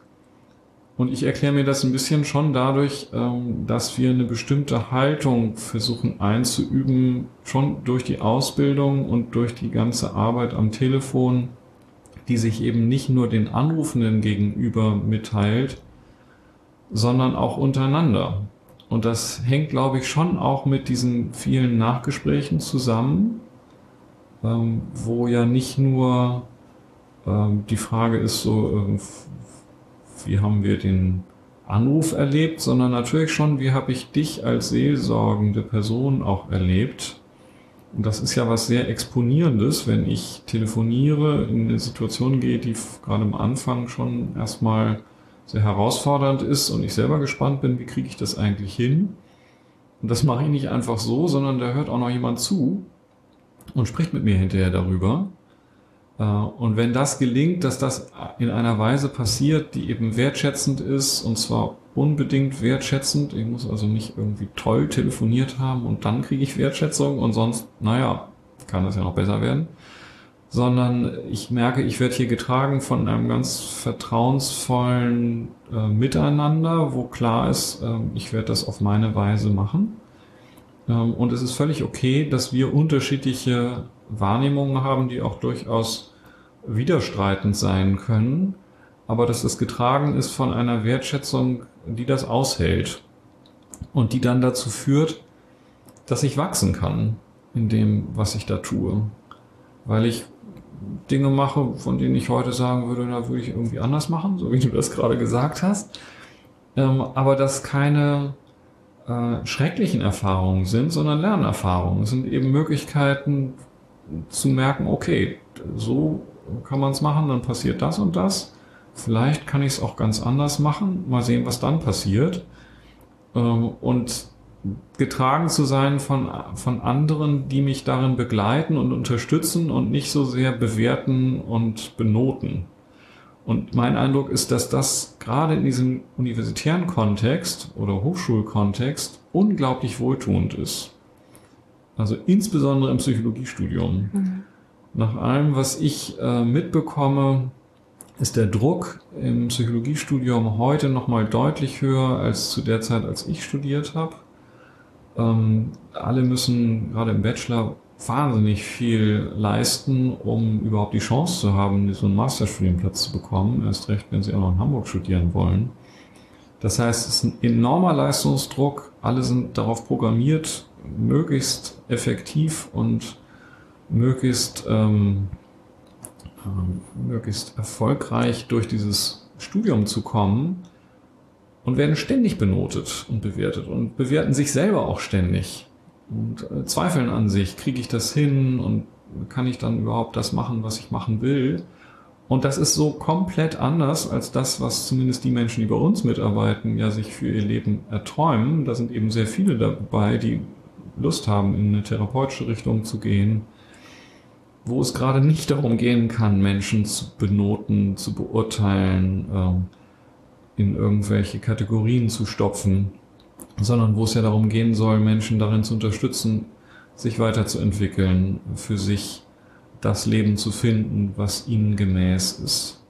Und ich erkläre mir das ein bisschen schon dadurch, ähm, dass wir eine bestimmte Haltung versuchen einzuüben, schon durch die Ausbildung und durch die ganze Arbeit am Telefon, die sich eben nicht nur den Anrufenden gegenüber mitteilt, sondern auch untereinander. Und das hängt, glaube ich, schon auch mit diesen vielen Nachgesprächen zusammen, ähm, wo ja nicht nur ähm, die Frage ist so, äh, wie haben wir den Anruf erlebt, sondern natürlich schon, wie habe ich dich als seelsorgende Person auch erlebt das ist ja was sehr Exponierendes, wenn ich telefoniere, in eine Situation gehe, die gerade am Anfang schon erstmal sehr herausfordernd ist und ich selber gespannt bin, wie kriege ich das eigentlich hin. Und das mache ich nicht einfach so, sondern da hört auch noch jemand zu und spricht mit mir hinterher darüber. Äh, und wenn das gelingt, dass das in einer Weise passiert, die eben wertschätzend ist, und zwar unbedingt wertschätzend, ich muss also nicht irgendwie toll telefoniert haben und dann kriege ich Wertschätzung und sonst, naja, kann das ja noch besser werden, sondern ich merke, ich werde hier getragen von einem ganz vertrauensvollen äh, Miteinander, wo klar ist, äh, ich werde das auf meine Weise machen. Ähm, und es ist völlig okay, dass wir unterschiedliche Wahrnehmungen haben, die auch durchaus widerstreitend sein können, aber dass es getragen ist von einer Wertschätzung, die das aushält und die dann dazu führt, dass ich wachsen kann in dem, was ich da tue. Weil ich Dinge mache, von denen ich heute sagen würde, da würde ich irgendwie anders machen, so wie du das gerade gesagt hast. Ähm, aber das keine äh, schrecklichen Erfahrungen sind, sondern Lernerfahrungen. Es sind eben Möglichkeiten zu merken, okay, so kann man es machen, dann passiert das und das. Vielleicht kann ich es auch ganz anders machen. Mal sehen, was dann passiert. Ähm, und getragen zu sein von, von anderen, die mich darin begleiten und unterstützen und nicht so sehr bewerten und benoten. Und mein Eindruck ist, dass das gerade in diesem universitären Kontext oder Hochschulkontext unglaublich wohltuend ist. Also insbesondere im Psychologiestudium. Mhm. Nach allem, was ich äh, mitbekomme, ist der Druck im Psychologiestudium heute nochmal deutlich höher als zu der Zeit, als ich studiert habe. Ähm, alle müssen gerade im Bachelor wahnsinnig viel leisten, um überhaupt die Chance zu haben, so einen Masterstudienplatz zu bekommen. Erst recht, wenn sie auch noch in Hamburg studieren wollen. Das heißt, es ist ein enormer Leistungsdruck. Alle sind darauf programmiert, möglichst effektiv und möglichst, ähm, äh, möglichst erfolgreich durch dieses Studium zu kommen und werden ständig benotet und bewertet und bewerten sich selber auch ständig und äh, zweifeln an sich, kriege ich das hin und kann ich dann überhaupt das machen, was ich machen will? Und das ist so komplett anders als das, was zumindest die Menschen, die bei uns mitarbeiten, ja sich für ihr Leben erträumen. Da sind eben sehr viele dabei, die Lust haben, in eine therapeutische Richtung zu gehen, wo es gerade nicht darum gehen kann, Menschen zu benoten, zu beurteilen, ähm, in irgendwelche Kategorien zu stopfen, sondern wo es ja darum gehen soll, Menschen darin zu unterstützen, sich weiterzuentwickeln, für sich das Leben zu finden, was ihnen gemäß ist.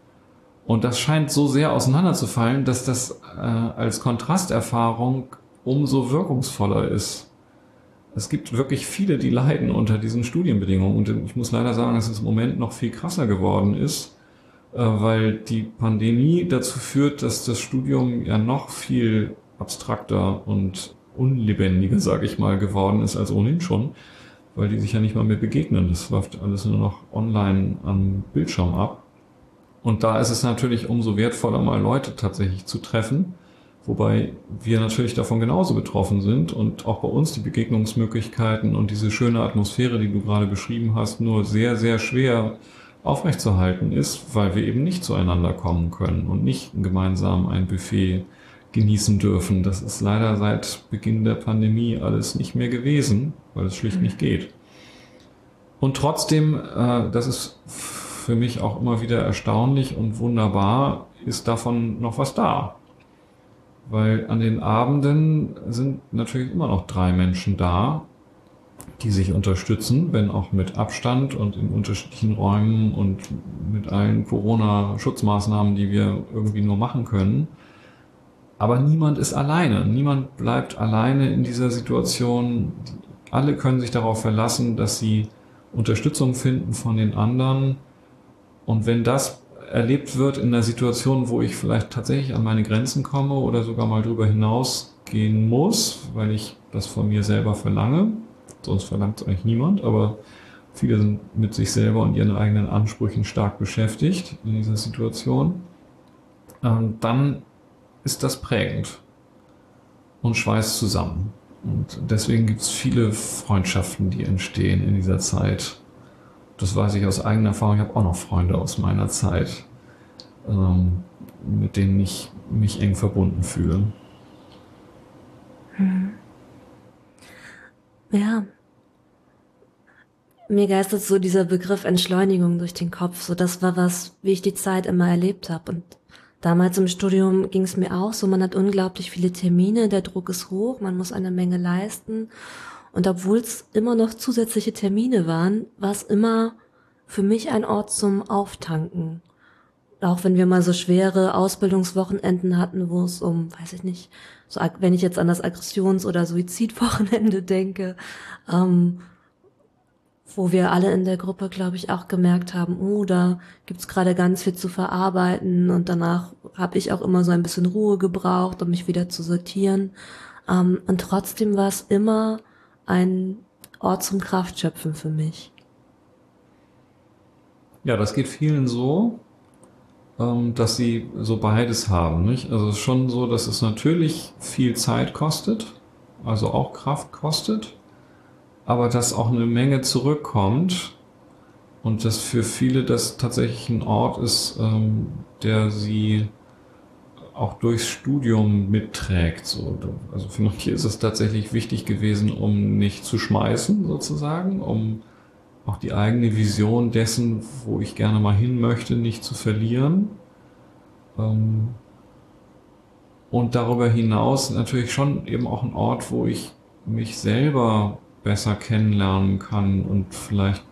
Und das scheint so sehr auseinanderzufallen, dass das äh, als Kontrasterfahrung umso wirkungsvoller ist. Es gibt wirklich viele, die leiden unter diesen Studienbedingungen. Und ich muss leider sagen, dass es im Moment noch viel krasser geworden ist, äh, weil die Pandemie dazu führt, dass das Studium ja noch viel abstrakter und unlebendiger, sage ich mal, geworden ist als ohnehin schon, weil die sich ja nicht mal mehr begegnen. Das läuft alles nur noch online am Bildschirm ab. Und da ist es natürlich umso wertvoller, mal Leute tatsächlich zu treffen, wobei wir natürlich davon genauso betroffen sind und auch bei uns die Begegnungsmöglichkeiten und diese schöne Atmosphäre, die du gerade beschrieben hast, nur sehr, sehr schwer aufrechtzuerhalten ist, weil wir eben nicht zueinander kommen können und nicht gemeinsam ein Buffet genießen dürfen. Das ist leider seit Beginn der Pandemie alles nicht mehr gewesen, weil es schlicht mhm. nicht geht. Und trotzdem, äh, das ist für mich auch immer wieder erstaunlich und wunderbar, ist davon noch was da. Weil an den Abenden sind natürlich immer noch drei Menschen da, die sich unterstützen, wenn auch mit Abstand und in unterschiedlichen Räumen und mit allen Corona-Schutzmaßnahmen, die wir irgendwie nur machen können. Aber niemand ist alleine. Niemand bleibt alleine in dieser Situation. Alle können sich darauf verlassen, dass sie Unterstützung finden von den anderen. Und wenn das erlebt wird in einer Situation, wo ich vielleicht tatsächlich an meine Grenzen komme oder sogar mal drüber hinausgehen muss, weil ich das von mir selber verlange, sonst verlangt es eigentlich niemand, aber viele sind mit sich selber und ihren eigenen Ansprüchen stark beschäftigt in dieser Situation, ähm, dann ist das prägend und schweißt zusammen. Und deswegen gibt es viele Freundschaften, die entstehen in dieser Zeit. Das weiß ich aus eigener Erfahrung. Ich habe auch noch Freunde aus meiner Zeit, ähm, mit denen ich mich eng verbunden fühle. Hm. Ja. Mir geistert so dieser Begriff Entschleunigung durch den Kopf. So das war was, wie ich die Zeit immer erlebt habe. Und Damals im Studium ging es mir auch so, man hat unglaublich viele Termine, der Druck ist hoch, man muss eine Menge leisten. Und obwohl es immer noch zusätzliche Termine waren, war es immer für mich ein Ort zum Auftanken. Auch wenn wir mal so schwere Ausbildungswochenenden hatten, wo es um, weiß ich nicht, so wenn ich jetzt an das Aggressions- oder Suizidwochenende denke, ähm, wo wir alle in der Gruppe, glaube ich, auch gemerkt haben, oh, da gibt's gerade ganz viel zu verarbeiten und danach habe ich auch immer so ein bisschen Ruhe gebraucht, um mich wieder zu sortieren. Ähm, und trotzdem war es immer ein Ort zum Kraftschöpfen für mich. Ja, das geht vielen so, ähm, dass sie so beides haben. Nicht? Also es ist schon so, dass es natürlich viel Zeit kostet, also auch Kraft kostet aber dass auch eine Menge zurückkommt und dass für viele das tatsächlich ein Ort ist, ähm, der sie auch durchs Studium mitträgt. So. Also für manche ist es tatsächlich wichtig gewesen, um nicht zu schmeißen sozusagen, um auch die eigene Vision dessen, wo ich gerne mal hin möchte, nicht zu verlieren. Ähm, und darüber hinaus natürlich schon eben auch ein Ort, wo ich mich selber besser kennenlernen kann und vielleicht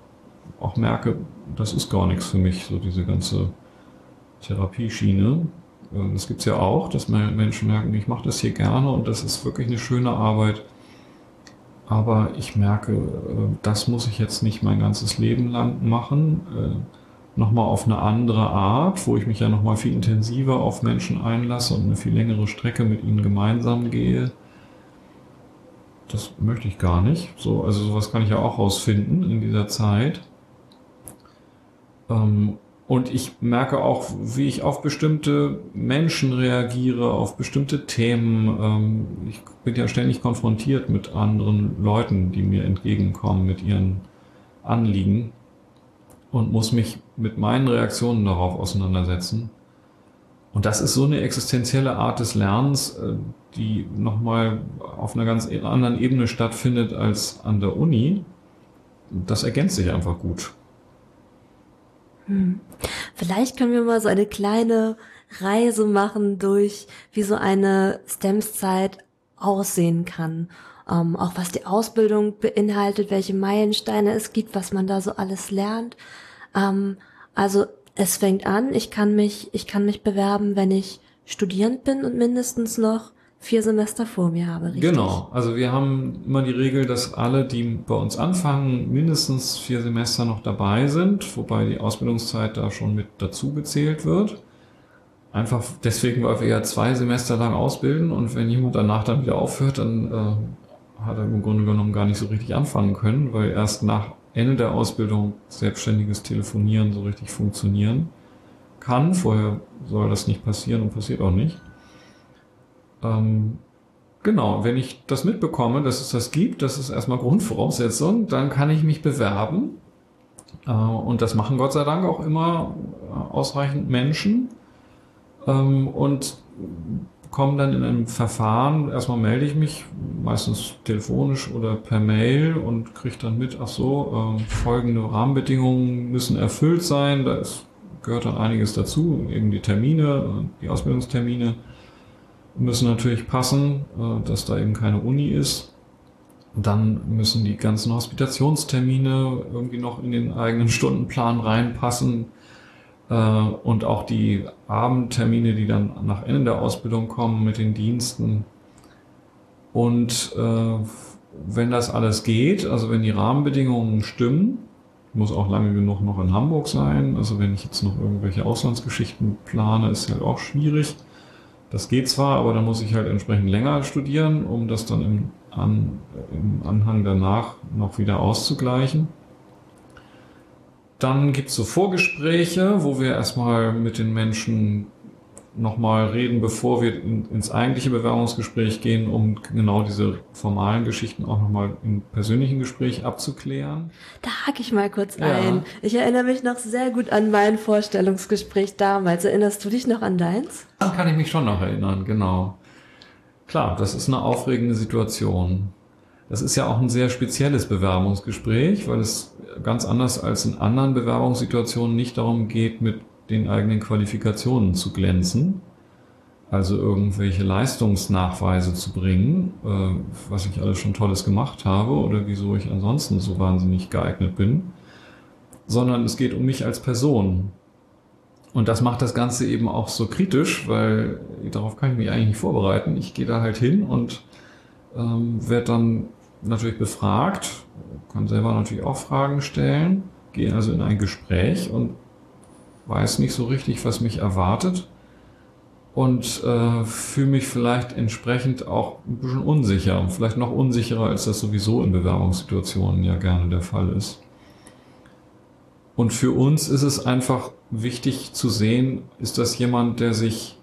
auch merke, das ist gar nichts für mich, so diese ganze Therapieschiene. Das gibt's ja auch, dass Menschen merken, ich mache das hier gerne und das ist wirklich eine schöne Arbeit. Aber ich merke, äh, das muss ich jetzt nicht mein ganzes Leben lang machen. Äh, nochmal auf eine andere Art, wo ich mich ja nochmal viel intensiver auf Menschen einlasse und eine viel längere Strecke mit ihnen gemeinsam gehe das möchte ich gar nicht. So, also sowas kann ich ja auch rausfinden in dieser Zeit. Und ich merke auch, wie ich auf bestimmte Menschen reagiere, auf bestimmte Themen. Ähm, ich bin ja ständig konfrontiert mit anderen Leuten, die mir entgegenkommen mit ihren Anliegen und muss mich mit meinen Reaktionen darauf auseinandersetzen. Und das ist so eine existenzielle Art des Lernens, äh, die nochmal auf einer ganz anderen Ebene stattfindet als an der Uni. Das ergänzt sich einfach gut. Hm. Vielleicht können wir mal so eine kleine Reise machen durch, wie so eine STEMS-Zeit aussehen kann. Ähm, auch was die Ausbildung beinhaltet, welche Meilensteine es gibt, was man da so alles lernt. Ähm, also es fängt an, ich kann mich, ich kann mich bewerben, wenn ich Studierend bin und mindestens noch vier Semester vor mir habe, richtig? Genau. Also wir haben immer die Regel, dass alle, die bei uns anfangen, mindestens vier Semester noch dabei sind, wobei die Ausbildungszeit da schon mit dazu gezählt wird. Einfach deswegen, weil wir ja zwei Semester lang ausbilden und wenn jemand danach dann wieder aufhört, dann äh, hat er im Grunde genommen gar nicht so richtig anfangen können, weil erst nach Ende der Ausbildung selbstständiges Telefonieren so richtig funktionieren kann. Vorher soll das nicht passieren und passiert auch nicht. Ähm, genau, wenn ich das mitbekomme, dass es das gibt, das ist erstmal Grundvoraussetzung, dann kann ich mich bewerben. Äh, und das machen Gott sei Dank auch immer äh, ausreichend Menschen. Ähm, und komme dann in einem Verfahren, erstmal melde ich mich, meistens telefonisch oder per Mail und kriege dann mit, ach so, äh, folgende Rahmenbedingungen müssen erfüllt sein, da ist, gehört dann einiges dazu, eben die Termine, die Ausbildungstermine müssen natürlich passen, äh, dass da eben keine Uni ist. Dann müssen die ganzen Hospitationstermine irgendwie noch in den eigenen Stundenplan reinpassen äh, und auch die Abendtermine, die dann nach Ende der Ausbildung kommen mit den Diensten. Und äh, wenn das alles geht, also wenn die Rahmenbedingungen stimmen, muss auch lange genug noch in Hamburg sein. Also wenn ich jetzt noch irgendwelche Auslandsgeschichten plane, ist halt auch schwierig. Das geht zwar, aber dann muss ich halt entsprechend länger studieren, um das dann im, An, im Anhang danach noch wieder auszugleichen. Dann gibt's so Vorgespräche, wo wir erstmal mit den Menschen nochmal reden, bevor wir in, ins eigentliche Bewerbungsgespräch gehen, um genau diese formalen Geschichten auch nochmal im persönlichen Gespräch abzuklären. Da hake ich mal kurz ja. ein. Ich erinnere mich noch sehr gut an mein Vorstellungsgespräch damals. Erinnerst du dich noch an deins? Dann kann ich mich schon noch erinnern, genau. Klar, das ist eine aufregende Situation. Das ist ja auch ein sehr spezielles Bewerbungsgespräch, weil es ganz anders als in anderen Bewerbungssituationen nicht darum geht, mit den eigenen Qualifikationen zu glänzen, also irgendwelche Leistungsnachweise zu bringen, äh, was ich alles schon Tolles gemacht habe oder wieso ich ansonsten so wahnsinnig geeignet bin, sondern es geht um mich als Person. Und das macht das Ganze eben auch so kritisch, weil darauf kann ich mich eigentlich nicht vorbereiten. Ich gehe da halt hin und ähm, werde dann natürlich befragt, kann selber natürlich auch Fragen stellen, gehe also in ein Gespräch und weiß nicht so richtig, was mich erwartet und äh, fühle mich vielleicht entsprechend auch ein bisschen unsicher, vielleicht noch unsicherer, als das sowieso in Bewerbungssituationen ja gerne der Fall ist. Und für uns ist es einfach wichtig zu sehen, ist das jemand, der sich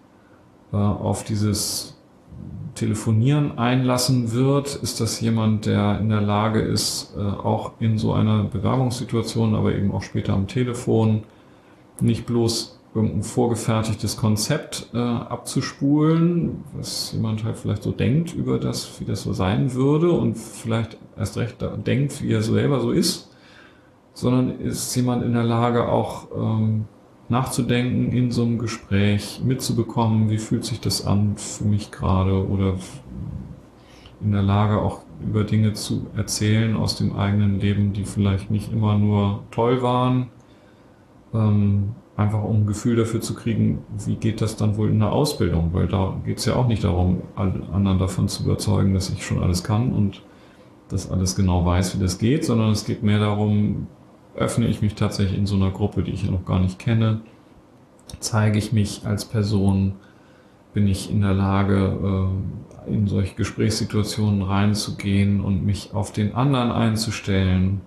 äh, auf dieses Telefonieren einlassen wird? Ist das jemand, der in der Lage ist, äh, auch in so einer Bewerbungssituation, aber eben auch später am Telefon, nicht bloß irgendein vorgefertigtes Konzept äh, abzuspulen, was jemand halt vielleicht so denkt über das, wie das so sein würde und vielleicht erst recht denkt, wie er selber so ist, sondern ist jemand in der Lage auch ähm, nachzudenken in so einem Gespräch, mitzubekommen, wie fühlt sich das an für mich gerade oder in der Lage auch über Dinge zu erzählen aus dem eigenen Leben, die vielleicht nicht immer nur toll waren. Ähm, einfach um ein Gefühl dafür zu kriegen, wie geht das dann wohl in der Ausbildung, weil da geht es ja auch nicht darum, anderen davon zu überzeugen, dass ich schon alles kann und das alles genau weiß, wie das geht, sondern es geht mehr darum, öffne ich mich tatsächlich in so einer Gruppe, die ich ja noch gar nicht kenne, zeige ich mich als Person, bin ich in der Lage, äh, in solche Gesprächssituationen reinzugehen und mich auf den anderen einzustellen?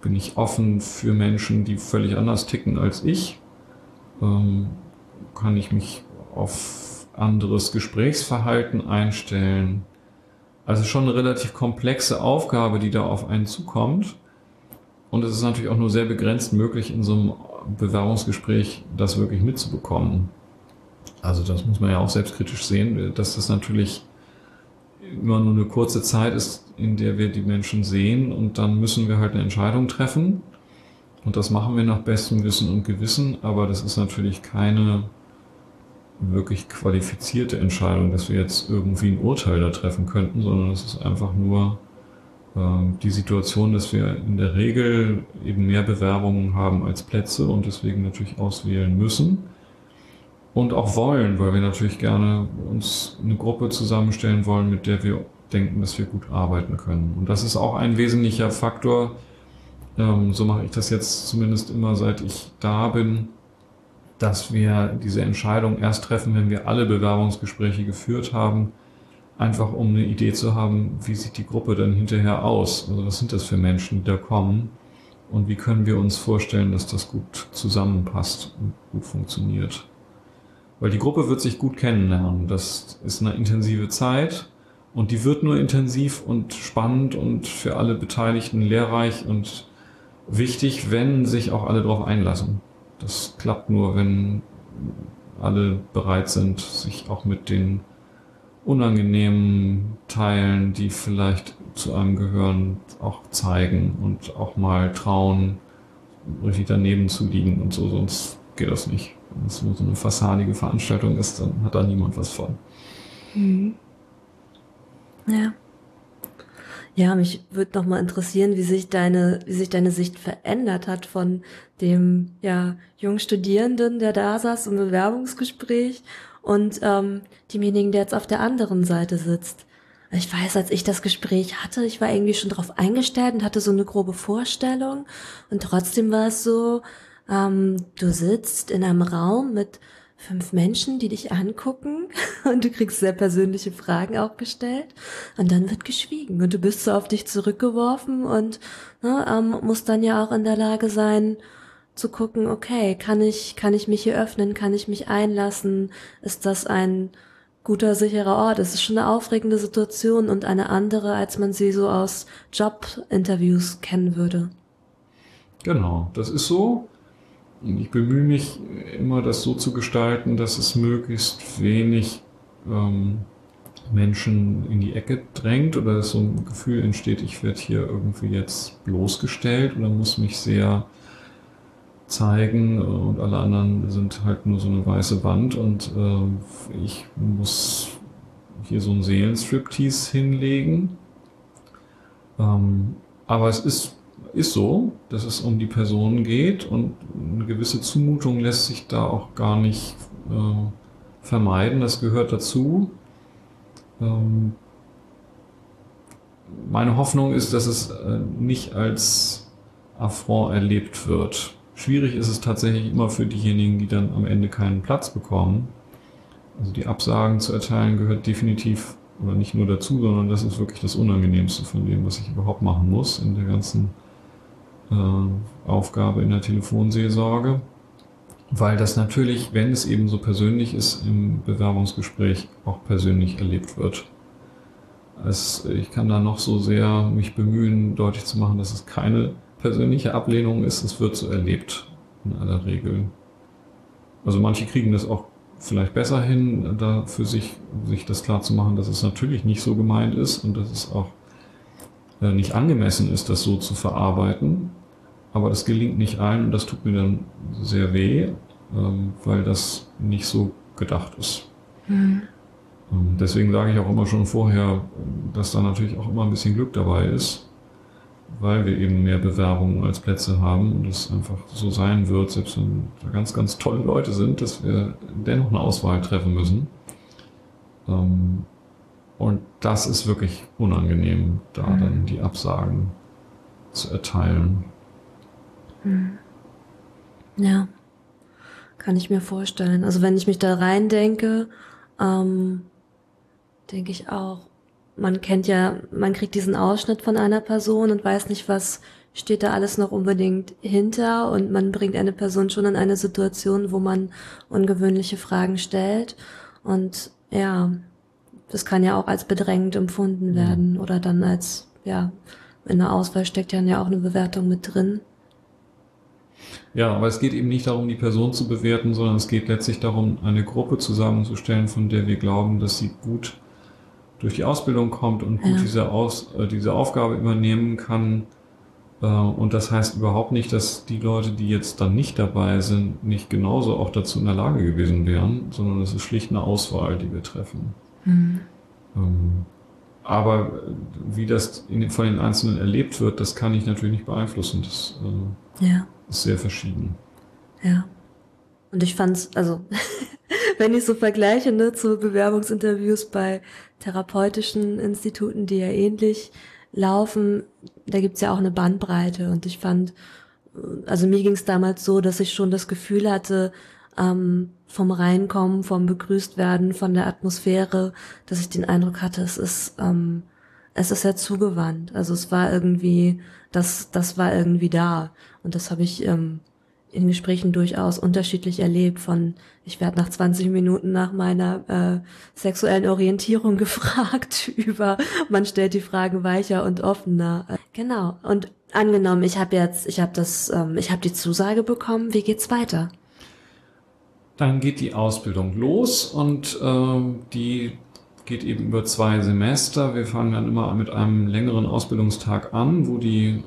Bin ich offen für Menschen, die völlig anders ticken als ich? Ähm, kann ich mich auf anderes Gesprächsverhalten einstellen? Also schon eine relativ komplexe Aufgabe, die da auf einen zukommt. Und es ist natürlich auch nur sehr begrenzt möglich, in so einem Bewerbungsgespräch das wirklich mitzubekommen. Also das muss man ja auch selbstkritisch sehen, dass das natürlich immer nur eine kurze Zeit ist, in der wir die Menschen sehen und dann müssen wir halt eine Entscheidung treffen. Und das machen wir nach bestem Wissen und Gewissen, aber das ist natürlich keine wirklich qualifizierte Entscheidung, dass wir jetzt irgendwie ein Urteil da treffen könnten, sondern es ist einfach nur äh, die Situation, dass wir in der Regel eben mehr Bewerbungen haben als Plätze und deswegen natürlich auswählen müssen und auch wollen, weil wir natürlich gerne uns eine Gruppe zusammenstellen wollen, mit der wir denken, dass wir gut arbeiten können. Und das ist auch ein wesentlicher Faktor. Ähm, so mache ich das jetzt zumindest immer, seit ich da bin, dass wir diese Entscheidung erst treffen, wenn wir alle Bewerbungsgespräche geführt haben, einfach um eine Idee zu haben, wie sieht die Gruppe dann hinterher aus? Also was sind das für Menschen, die da kommen? Und wie können wir uns vorstellen, dass das gut zusammenpasst und gut funktioniert? Weil die Gruppe wird sich gut kennenlernen. Das ist eine intensive Zeit und die wird nur intensiv und spannend und für alle Beteiligten lehrreich und wichtig, wenn sich auch alle darauf einlassen. Das klappt nur, wenn alle bereit sind, sich auch mit den unangenehmen Teilen, die vielleicht zu einem gehören, auch zeigen und auch mal trauen, richtig daneben zu liegen und so, sonst geht das nicht. Wenn es nur so eine fassadige Veranstaltung ist, dann hat da niemand was von. Mhm. Ja. Ja, mich würde noch mal interessieren, wie sich deine, wie sich deine Sicht verändert hat von dem ja jungen Studierenden, der da saß im Bewerbungsgespräch und ähm, demjenigen, der jetzt auf der anderen Seite sitzt. Ich weiß, als ich das Gespräch hatte, ich war irgendwie schon drauf eingestellt und hatte so eine grobe Vorstellung und trotzdem war es so, ähm, du sitzt in einem Raum mit fünf Menschen, die dich angucken und du kriegst sehr persönliche Fragen auch gestellt und dann wird geschwiegen und du bist so auf dich zurückgeworfen und ne, ähm, musst dann ja auch in der Lage sein zu gucken, okay, kann ich, kann ich mich hier öffnen, kann ich mich einlassen, ist das ein guter, sicherer Ort. Es ist schon eine aufregende Situation und eine andere, als man sie so aus Jobinterviews kennen würde. Genau, das ist so. Ich bemühe mich immer, das so zu gestalten, dass es möglichst wenig ähm, Menschen in die Ecke drängt oder so ein Gefühl entsteht, ich werde hier irgendwie jetzt bloßgestellt oder muss mich sehr zeigen und alle anderen sind halt nur so eine weiße Wand und äh, ich muss hier so ein Seelenstriptease hinlegen. Ähm, aber es ist ist so, dass es um die Person geht und eine gewisse Zumutung lässt sich da auch gar nicht äh, vermeiden. Das gehört dazu. Ähm, meine Hoffnung ist, dass es äh, nicht als Affront erlebt wird. Schwierig ist es tatsächlich immer für diejenigen, die dann am Ende keinen Platz bekommen. Also die Absagen zu erteilen gehört definitiv oder nicht nur dazu, sondern das ist wirklich das Unangenehmste von dem, was ich überhaupt machen muss in der ganzen äh, Aufgabe in der Telefonseelsorge, weil das natürlich, wenn es eben so persönlich ist, im Bewerbungsgespräch auch persönlich erlebt wird. Es, ich kann da noch so sehr mich bemühen, deutlich zu machen, dass es keine persönliche Ablehnung ist, es wird so erlebt in aller Regel. Also manche kriegen das auch vielleicht besser hin, da für sich, sich das klar zu machen, dass es natürlich nicht so gemeint ist und dass es auch äh, nicht angemessen ist, das so zu verarbeiten. Aber das gelingt nicht allen und das tut mir dann sehr weh, ähm, weil das nicht so gedacht ist. Mhm. Deswegen sage ich auch immer schon vorher, dass da natürlich auch immer ein bisschen Glück dabei ist, weil wir eben mehr Bewerbungen als Plätze haben und es einfach so sein wird, selbst wenn da ganz, ganz tolle Leute sind, dass wir dennoch eine Auswahl treffen müssen. Ähm, und das ist wirklich unangenehm, da mhm. dann die Absagen zu erteilen. Mhm. Ja, kann ich mir vorstellen. Also wenn ich mich da rein denke, Ähm, denke ich auch. Man kennt ja, man kriegt diesen Ausschnitt von einer Person und weiß nicht, was steht da alles noch unbedingt hinter und man bringt eine Person schon in eine Situation, wo man ungewöhnliche Fragen stellt und ja, das kann ja auch als bedrängend empfunden werden oder dann als, ja, in der Auswahl steckt ja auch eine Bewertung mit drin. Ja, aber es geht eben nicht darum, die Person zu bewerten, sondern es geht letztlich darum, eine Gruppe zusammenzustellen, von der wir glauben, dass sie gut durch die Ausbildung kommt und gut ja. diese, Aus, äh, diese Aufgabe übernehmen kann. Äh, und das heißt überhaupt nicht, dass die Leute, die jetzt dann nicht dabei sind, nicht genauso auch dazu in der Lage gewesen wären, sondern es ist schlicht eine Auswahl, die wir treffen. Mhm. Ähm, aber wie das in, von den Einzelnen erlebt wird, das kann ich natürlich nicht beeinflussen. Das äh, ja. Sehr verschieden. Ja. Und ich fand's, also wenn ich so vergleiche ne, zu Bewerbungsinterviews bei therapeutischen Instituten, die ja ähnlich laufen, da gibt's ja auch eine Bandbreite. Und ich fand, also mir ging's damals so, dass ich schon das Gefühl hatte, ähm, vom Reinkommen, vom begrüßt werden, von der Atmosphäre, dass ich den Eindruck hatte, es ist, ähm, es ist ja zugewandt. Also es war irgendwie, das, das war irgendwie da. Und das habe ich ähm, in Gesprächen durchaus unterschiedlich erlebt. Von ich werde nach 20 Minuten nach meiner äh, sexuellen Orientierung gefragt über, man stellt die Fragen weicher und offener. Genau. Und angenommen, ich habe jetzt, ich habe das, ähm, ich habe die Zusage bekommen. Wie geht's weiter? Dann geht die Ausbildung los und äh, die geht eben über zwei Semester. Wir fangen dann immer mit einem längeren Ausbildungstag an, wo die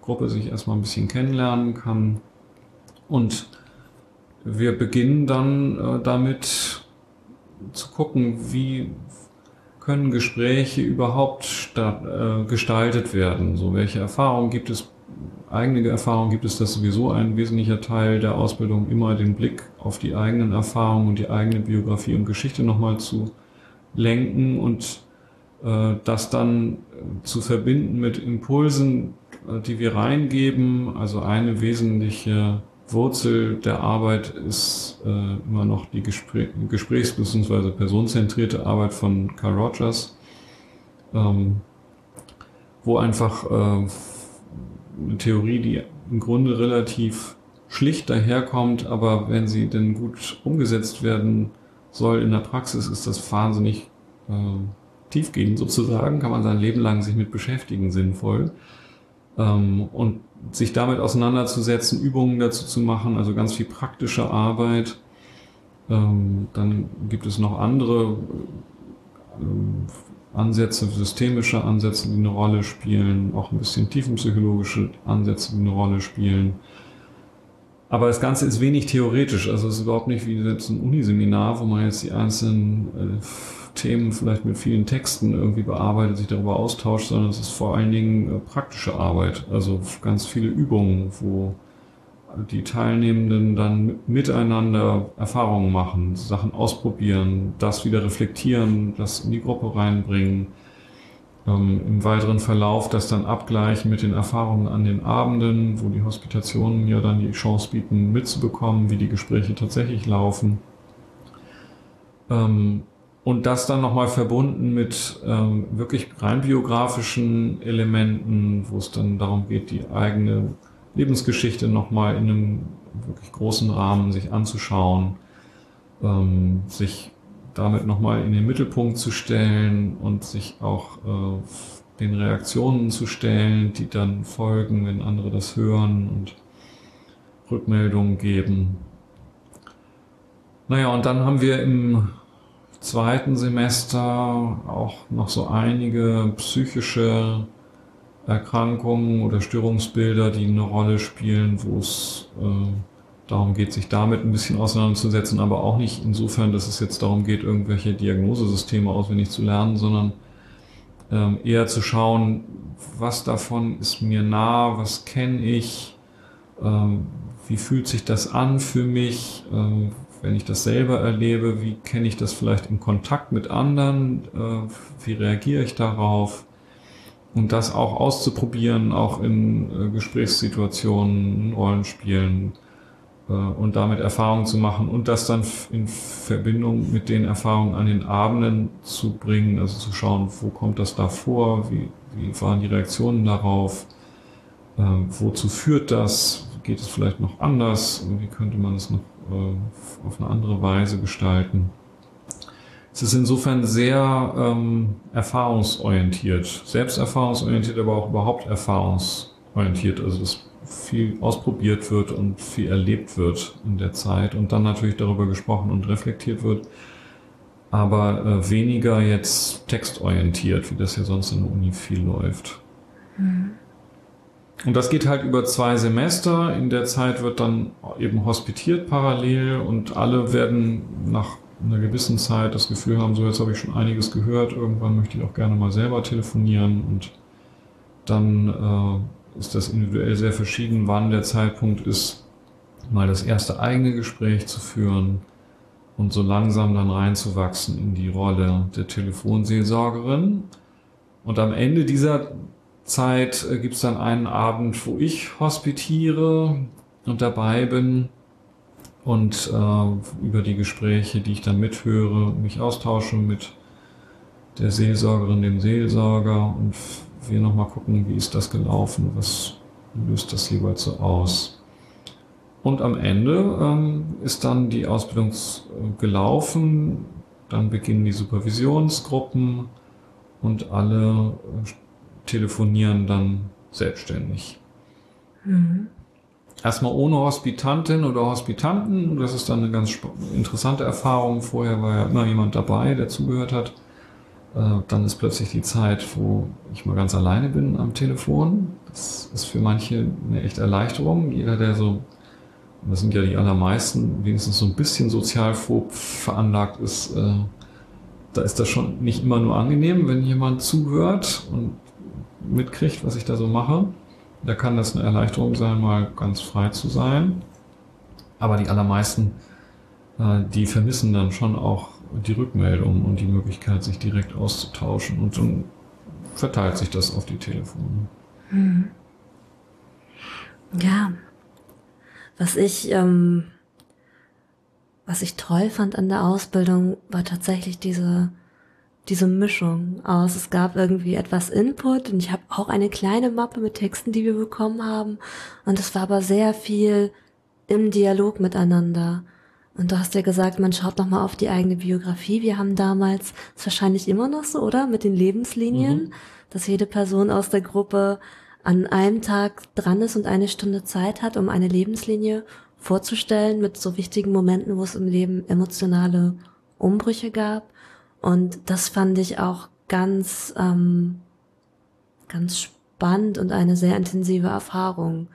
Gruppe sich erstmal ein bisschen kennenlernen kann. Und wir beginnen dann äh, damit zu gucken, wie können Gespräche überhaupt statt, äh, gestaltet werden. So, welche Erfahrungen gibt es eigene Erfahrung gibt es das sowieso ein wesentlicher Teil der Ausbildung, immer den Blick auf die eigenen Erfahrungen und die eigene Biografie und Geschichte nochmal zu lenken und äh, das dann äh, zu verbinden mit Impulsen, äh, die wir reingeben. Also eine wesentliche Wurzel der Arbeit ist äh, immer noch die Gespräch Gesprächs- bzw. personenzentrierte Arbeit von Carl Rogers, ähm, wo einfach äh, eine Theorie, die im Grunde relativ schlicht daherkommt, aber wenn sie denn gut umgesetzt werden soll in der Praxis, ist das wahnsinnig äh, tiefgehend sozusagen, kann man sein Leben lang sich mit beschäftigen, sinnvoll. Ähm, und sich damit auseinanderzusetzen, Übungen dazu zu machen, also ganz viel praktische Arbeit. Ähm, dann gibt es noch andere äh, Ansätze, systemische Ansätze, die eine Rolle spielen, auch ein bisschen tiefenpsychologische Ansätze, die eine Rolle spielen. Aber das Ganze ist wenig theoretisch, also es ist überhaupt nicht wie jetzt ein Uniseminar, wo man jetzt die einzelnen äh, Themen vielleicht mit vielen Texten irgendwie bearbeitet, sich darüber austauscht, sondern es ist vor allen Dingen äh, praktische Arbeit, also ganz viele Übungen, wo die Teilnehmenden dann miteinander Erfahrungen machen, Sachen ausprobieren, das wieder reflektieren, das in die Gruppe reinbringen, ähm, im weiteren Verlauf das dann abgleichen mit den Erfahrungen an den Abenden, wo die Hospitationen ja dann die Chance bieten, mitzubekommen, wie die Gespräche tatsächlich laufen. Ähm, und das dann nochmal verbunden mit ähm, wirklich rein biografischen Elementen, wo es dann darum geht, die eigene Lebensgeschichte nochmal in einem wirklich großen Rahmen sich anzuschauen, ähm, sich damit nochmal in den Mittelpunkt zu stellen und sich auch äh, den Reaktionen zu stellen, die dann folgen, wenn andere das hören und Rückmeldungen geben. Naja, und dann haben wir im zweiten Semester auch noch so einige psychische Erkrankungen oder Störungsbilder, die eine Rolle spielen, wo es äh, darum geht, sich damit ein bisschen auseinanderzusetzen, aber auch nicht insofern, dass es jetzt darum geht, irgendwelche Diagnosesysteme auswendig zu lernen, sondern ähm, eher zu schauen, was davon ist mir nah, was kenne ich, ähm, wie fühlt sich das an für mich, ähm, wenn ich das selber erlebe, wie kenne ich das vielleicht im Kontakt mit anderen, äh, wie reagiere ich darauf? Und das auch auszuprobieren, auch in äh, Gesprächssituationen, Rollenspielen, äh, und damit Erfahrungen zu machen und das dann in Verbindung mit den Erfahrungen an den Abenden zu bringen, also zu schauen, wo kommt das da vor, wie, wie waren die Reaktionen darauf, äh, wozu führt das, geht es vielleicht noch anders, wie könnte man es noch äh, auf eine andere Weise gestalten. Es ist insofern sehr ähm, erfahrungsorientiert, selbsterfahrungsorientiert, aber auch überhaupt erfahrungsorientiert. Also dass viel ausprobiert wird und viel erlebt wird in der Zeit und dann natürlich darüber gesprochen und reflektiert wird, aber äh, weniger jetzt textorientiert, wie das ja sonst in der Uni viel läuft. Mhm. Und das geht halt über zwei Semester. In der Zeit wird dann eben hospitiert parallel und alle werden nach einer gewissen Zeit das Gefühl haben, so jetzt habe ich schon einiges gehört, irgendwann möchte ich auch gerne mal selber telefonieren und dann äh, ist das individuell sehr verschieden, wann der Zeitpunkt ist, mal das erste eigene Gespräch zu führen und so langsam dann reinzuwachsen in die Rolle der Telefonseelsorgerin. Und am Ende dieser Zeit äh, gibt es dann einen Abend, wo ich hospitiere und dabei bin und äh, über die Gespräche, die ich dann mithöre, mich austausche mit der Seelsorgerin, dem Seelsorger und wir nochmal gucken, wie ist das gelaufen, was löst das jeweils so aus. Und am Ende ähm, ist dann die Ausbildung gelaufen, dann beginnen die Supervisionsgruppen und alle äh, telefonieren dann selbstständig. Mhm erstmal ohne Hospitantin oder Hospitanten. Das ist dann eine ganz interessante Erfahrung. Vorher war ja immer jemand dabei, der zugehört hat. Äh, dann ist plötzlich die Zeit, wo ich mal ganz alleine bin am Telefon. Das ist für manche eine echte Erleichterung. Jeder, der so, das sind ja die allermeisten, wenigstens so ein bisschen sozialphob veranlagt ist, äh, da ist das schon nicht immer nur angenehm, wenn jemand zuhört und mitkriegt, was ich da so mache. Da kann das eine Erleichterung sein, mal ganz frei zu sein. Aber die allermeisten, äh, die vermissen dann schon auch die Rückmeldung und die Möglichkeit, sich direkt auszutauschen. Und dann verteilt sich das auf die Telefone. Hm. Ja. Was ich, ähm, was ich toll fand an der Ausbildung, war tatsächlich diese diese Mischung aus. Es gab irgendwie etwas Input und ich habe auch eine kleine Mappe mit Texten, die wir bekommen haben. Und es war aber sehr viel im Dialog miteinander. Und du hast ja gesagt, man schaut nochmal auf die eigene Biografie. Wir haben damals, ist wahrscheinlich immer noch so, oder? Mit den Lebenslinien, mhm. dass jede Person aus der Gruppe an einem Tag dran ist und eine Stunde Zeit hat, um eine Lebenslinie vorzustellen mit so wichtigen Momenten, wo es im Leben emotionale Umbrüche gab. Und das fand ich auch ganz, ähm, ganz spannend und eine sehr intensive Erfahrung.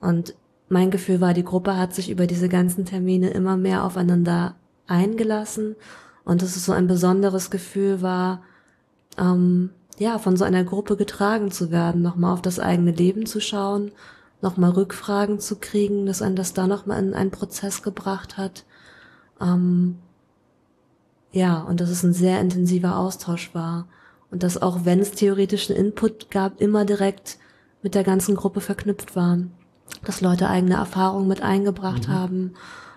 Und mein Gefühl war, die Gruppe hat sich über diese ganzen Termine immer mehr aufeinander eingelassen und dass es so ein besonderes Gefühl war, ähm, ja, von so einer Gruppe getragen zu werden, nochmal auf das eigene Leben zu schauen, nochmal Rückfragen zu kriegen, dass einen das da nochmal in einen Prozess gebracht hat. Ähm, ja, und dass es ein sehr intensiver Austausch war. Und dass auch wenn es theoretischen Input gab, immer direkt mit der ganzen Gruppe verknüpft war. Dass Leute eigene Erfahrungen mit eingebracht mhm. haben.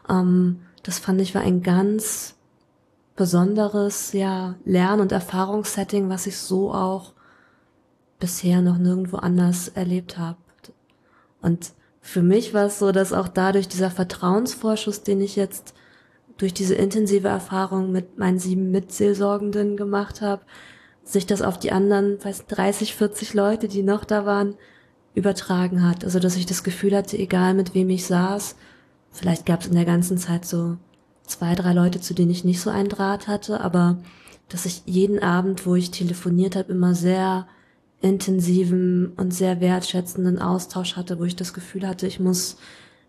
Ähm, das fand ich war ein ganz besonderes, ja, Lern- und Erfahrungssetting, was ich so auch bisher noch nirgendwo anders erlebt habe. Und für mich war es so, dass auch dadurch dieser Vertrauensvorschuss, den ich jetzt durch diese intensive Erfahrung mit meinen sieben Mitseelsorgenden gemacht habe, sich das auf die anderen, weiß 30, 40 Leute, die noch da waren, übertragen hat. Also dass ich das Gefühl hatte, egal mit wem ich saß, vielleicht gab es in der ganzen Zeit so zwei, drei Leute, zu denen ich nicht so einen Draht hatte, aber dass ich jeden Abend, wo ich telefoniert habe, immer sehr intensiven und sehr wertschätzenden Austausch hatte, wo ich das Gefühl hatte, ich muss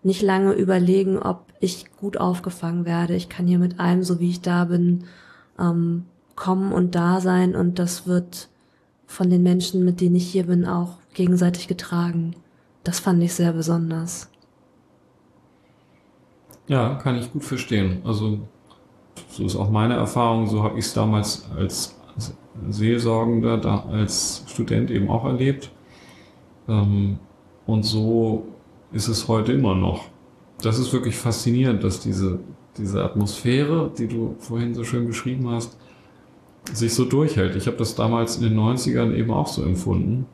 nicht lange überlegen, ob ich gut aufgefangen werde. Ich kann hier mit allem, so wie ich da bin, ähm, kommen und da sein und das wird von den Menschen, mit denen ich hier bin, auch gegenseitig getragen. Das fand ich sehr besonders. Ja, kann ich gut verstehen. Also so ist auch meine Erfahrung, so habe ich es damals als Seelsorgender, da als Student eben auch erlebt. Ähm, und so ist es heute immer noch. das ist wirklich faszinierend, dass diese, diese Atmosphäre, die du vorhin so schön beschrieben hast, sich so durchhält. Ich habe das damals in den 90ern eben auch so empfunden,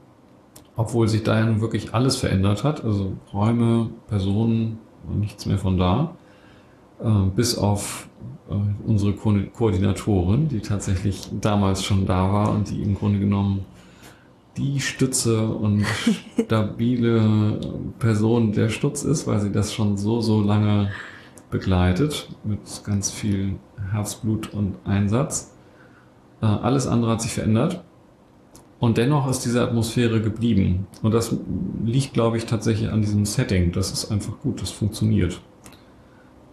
obwohl sich da ja nun wirklich alles verändert hat, also Räume, Personen, nichts mehr von da, äh, bis auf äh, unsere Ko Koordinatorin, die tatsächlich damals schon da war und die im Grunde genommen die Stütze und stabile Person der Stutz ist, weil sie das schon so, so lange begleitet mit ganz viel Herzblut und Einsatz. Äh, alles andere hat sich verändert. Und dennoch ist diese Atmosphäre geblieben. Und das liegt, glaube ich, tatsächlich an diesem Setting. Das ist einfach gut, das funktioniert.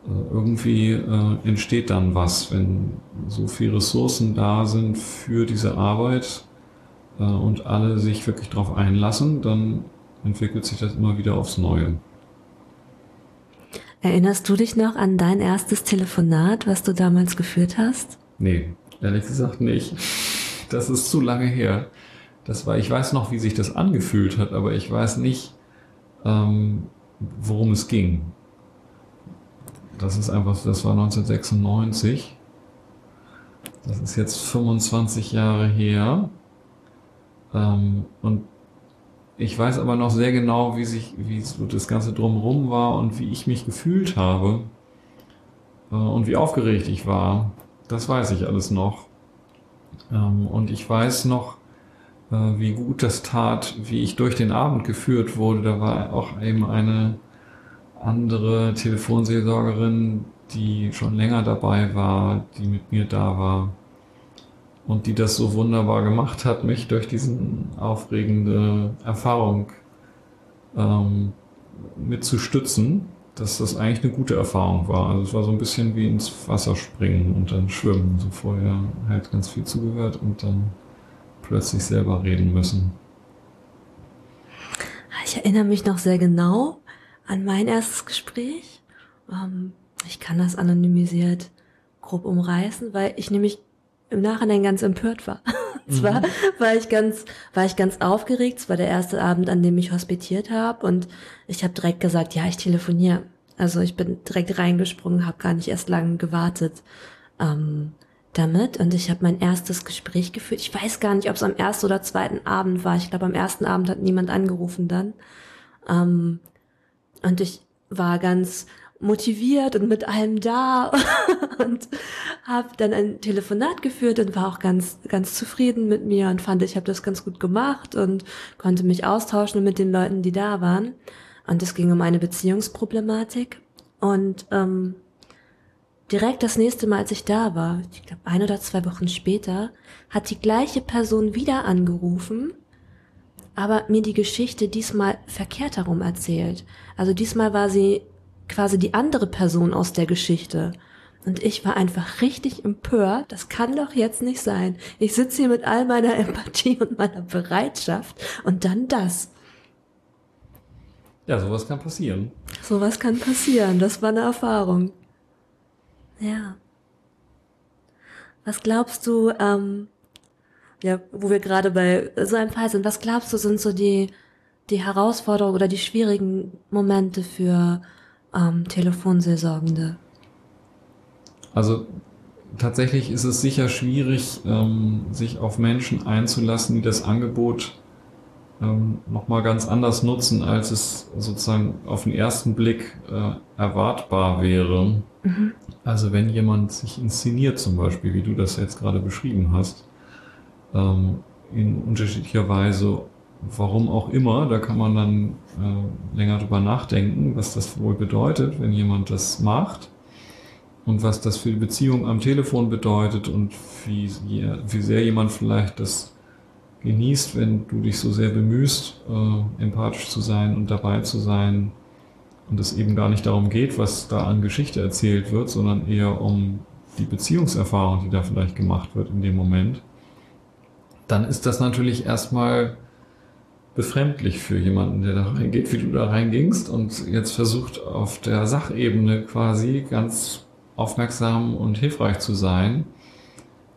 Äh, irgendwie äh, entsteht dann was, wenn so viele Ressourcen da sind für diese Arbeit äh, und alle sich wirklich darauf einlassen, dann entwickelt sich das immer wieder aufs Neue. Erinnerst du dich noch an dein erstes Telefonat, was du damals geführt hast? Nee, ehrlich gesagt nicht. Das ist zu lange her. Das war, ich weiß noch, wie sich das angefühlt hat, aber ich weiß nicht, ähm, worum es ging. Das ist einfach, das war 1996. Das ist jetzt 25 Jahre her. Ähm, und ich weiß aber noch sehr genau, wie sich, wie so das Ganze drumherum war und wie ich mich gefühlt habe äh, und wie aufgeregt ich war. Das weiß ich alles noch. Ähm, und ich weiß noch, wie gut das tat, wie ich durch den Abend geführt wurde. Da war auch eben eine andere Telefonseelsorgerin, die schon länger dabei war, die mit mir da war und die das so wunderbar gemacht hat, mich durch diesen aufregende Erfahrung ähm, mit zu stützen, dass das eigentlich eine gute Erfahrung war. Also es war so ein bisschen wie ins Wasser springen und dann schwimmen. So vorher halt ganz viel zugehört und dann plötzlich selber reden müssen. Ich erinnere mich noch sehr genau an mein erstes Gespräch. Ähm, ich kann das anonymisiert grob umreißen, weil ich nämlich im Nachhinein ganz empört war. Zwar mhm. war ich ganz, war ich ganz aufgeregt. Es war der erste Abend, an dem ich hospitiert habe und ich habe direkt gesagt, ja, ich telefoniere. Also ich bin direkt reingesprungen, habe gar nicht erst lange gewartet ähm, damit und ich habe mein erstes Gespräch geführt. Ich weiß gar nicht, ob es am ersten oder zweiten Abend war. Ich glaube, am ersten Abend hat niemand angerufen dann. Ähm, und ich war ganz motiviert und mit allem da und habe dann ein Telefonat geführt und war auch ganz ganz zufrieden mit mir und fand ich habe das ganz gut gemacht und konnte mich austauschen mit den Leuten, die da waren und es ging um eine Beziehungsproblematik und ähm, direkt das nächste Mal, als ich da war, ich glaube ein oder zwei Wochen später, hat die gleiche Person wieder angerufen aber mir die Geschichte diesmal verkehrt herum erzählt. Also diesmal war sie quasi die andere Person aus der Geschichte. Und ich war einfach richtig empört. Das kann doch jetzt nicht sein. Ich sitze hier mit all meiner Empathie und meiner Bereitschaft und dann das. Ja, sowas kann passieren. Sowas kann passieren. Das war eine Erfahrung. Ja. Was glaubst du, ähm, ja, wo wir gerade bei so einem Fall sind, was glaubst du, sind so die, die Herausforderungen oder die schwierigen Momente für ähm, Telefonseelsorgende? Also tatsächlich ist es sicher schwierig, ähm, sich auf Menschen einzulassen, die das Angebot ähm, nochmal ganz anders nutzen, als es sozusagen auf den ersten Blick äh, erwartbar wäre. Mhm. Also wenn jemand sich inszeniert zum Beispiel, wie du das jetzt gerade beschrieben hast, ähm, in unterschiedlicher Weise warum auch immer, da kann man dann äh, länger drüber nachdenken, was das wohl bedeutet, wenn jemand das macht und was das für die Beziehung am Telefon bedeutet und wie, wie sehr jemand vielleicht das genießt, wenn du dich so sehr bemühst, äh, empathisch zu sein und dabei zu sein. Und es eben gar nicht darum geht, was da an Geschichte erzählt wird, sondern eher um die Beziehungserfahrung, die da vielleicht gemacht wird in dem Moment, dann ist das natürlich erstmal befremdlich für jemanden, der da reingeht, wie du da reingingst und jetzt versucht auf der Sachebene quasi ganz aufmerksam und hilfreich zu sein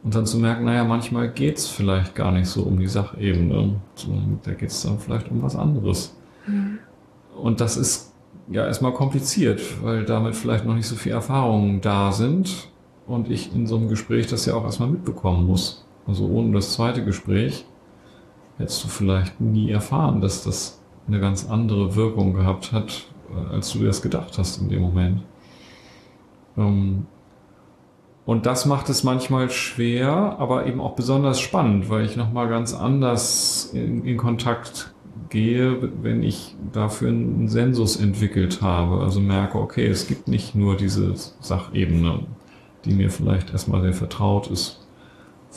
und dann zu merken, naja, manchmal geht's vielleicht gar nicht so um die Sachebene, sondern da geht's dann vielleicht um was anderes. Mhm. Und das ist ja erstmal kompliziert, weil damit vielleicht noch nicht so viel Erfahrungen da sind und ich in so einem Gespräch das ja auch erstmal mitbekommen muss. Also ohne das zweite Gespräch hättest du vielleicht nie erfahren, dass das eine ganz andere Wirkung gehabt hat, äh, als du dir das gedacht hast in dem Moment. Ähm, und das macht es manchmal schwer, aber eben auch besonders spannend, weil ich nochmal ganz anders in, in, Kontakt gehe, wenn ich dafür einen Sensus entwickelt habe. Also merke, okay, es gibt nicht nur diese Sachebene, die mir vielleicht erstmal sehr vertraut ist,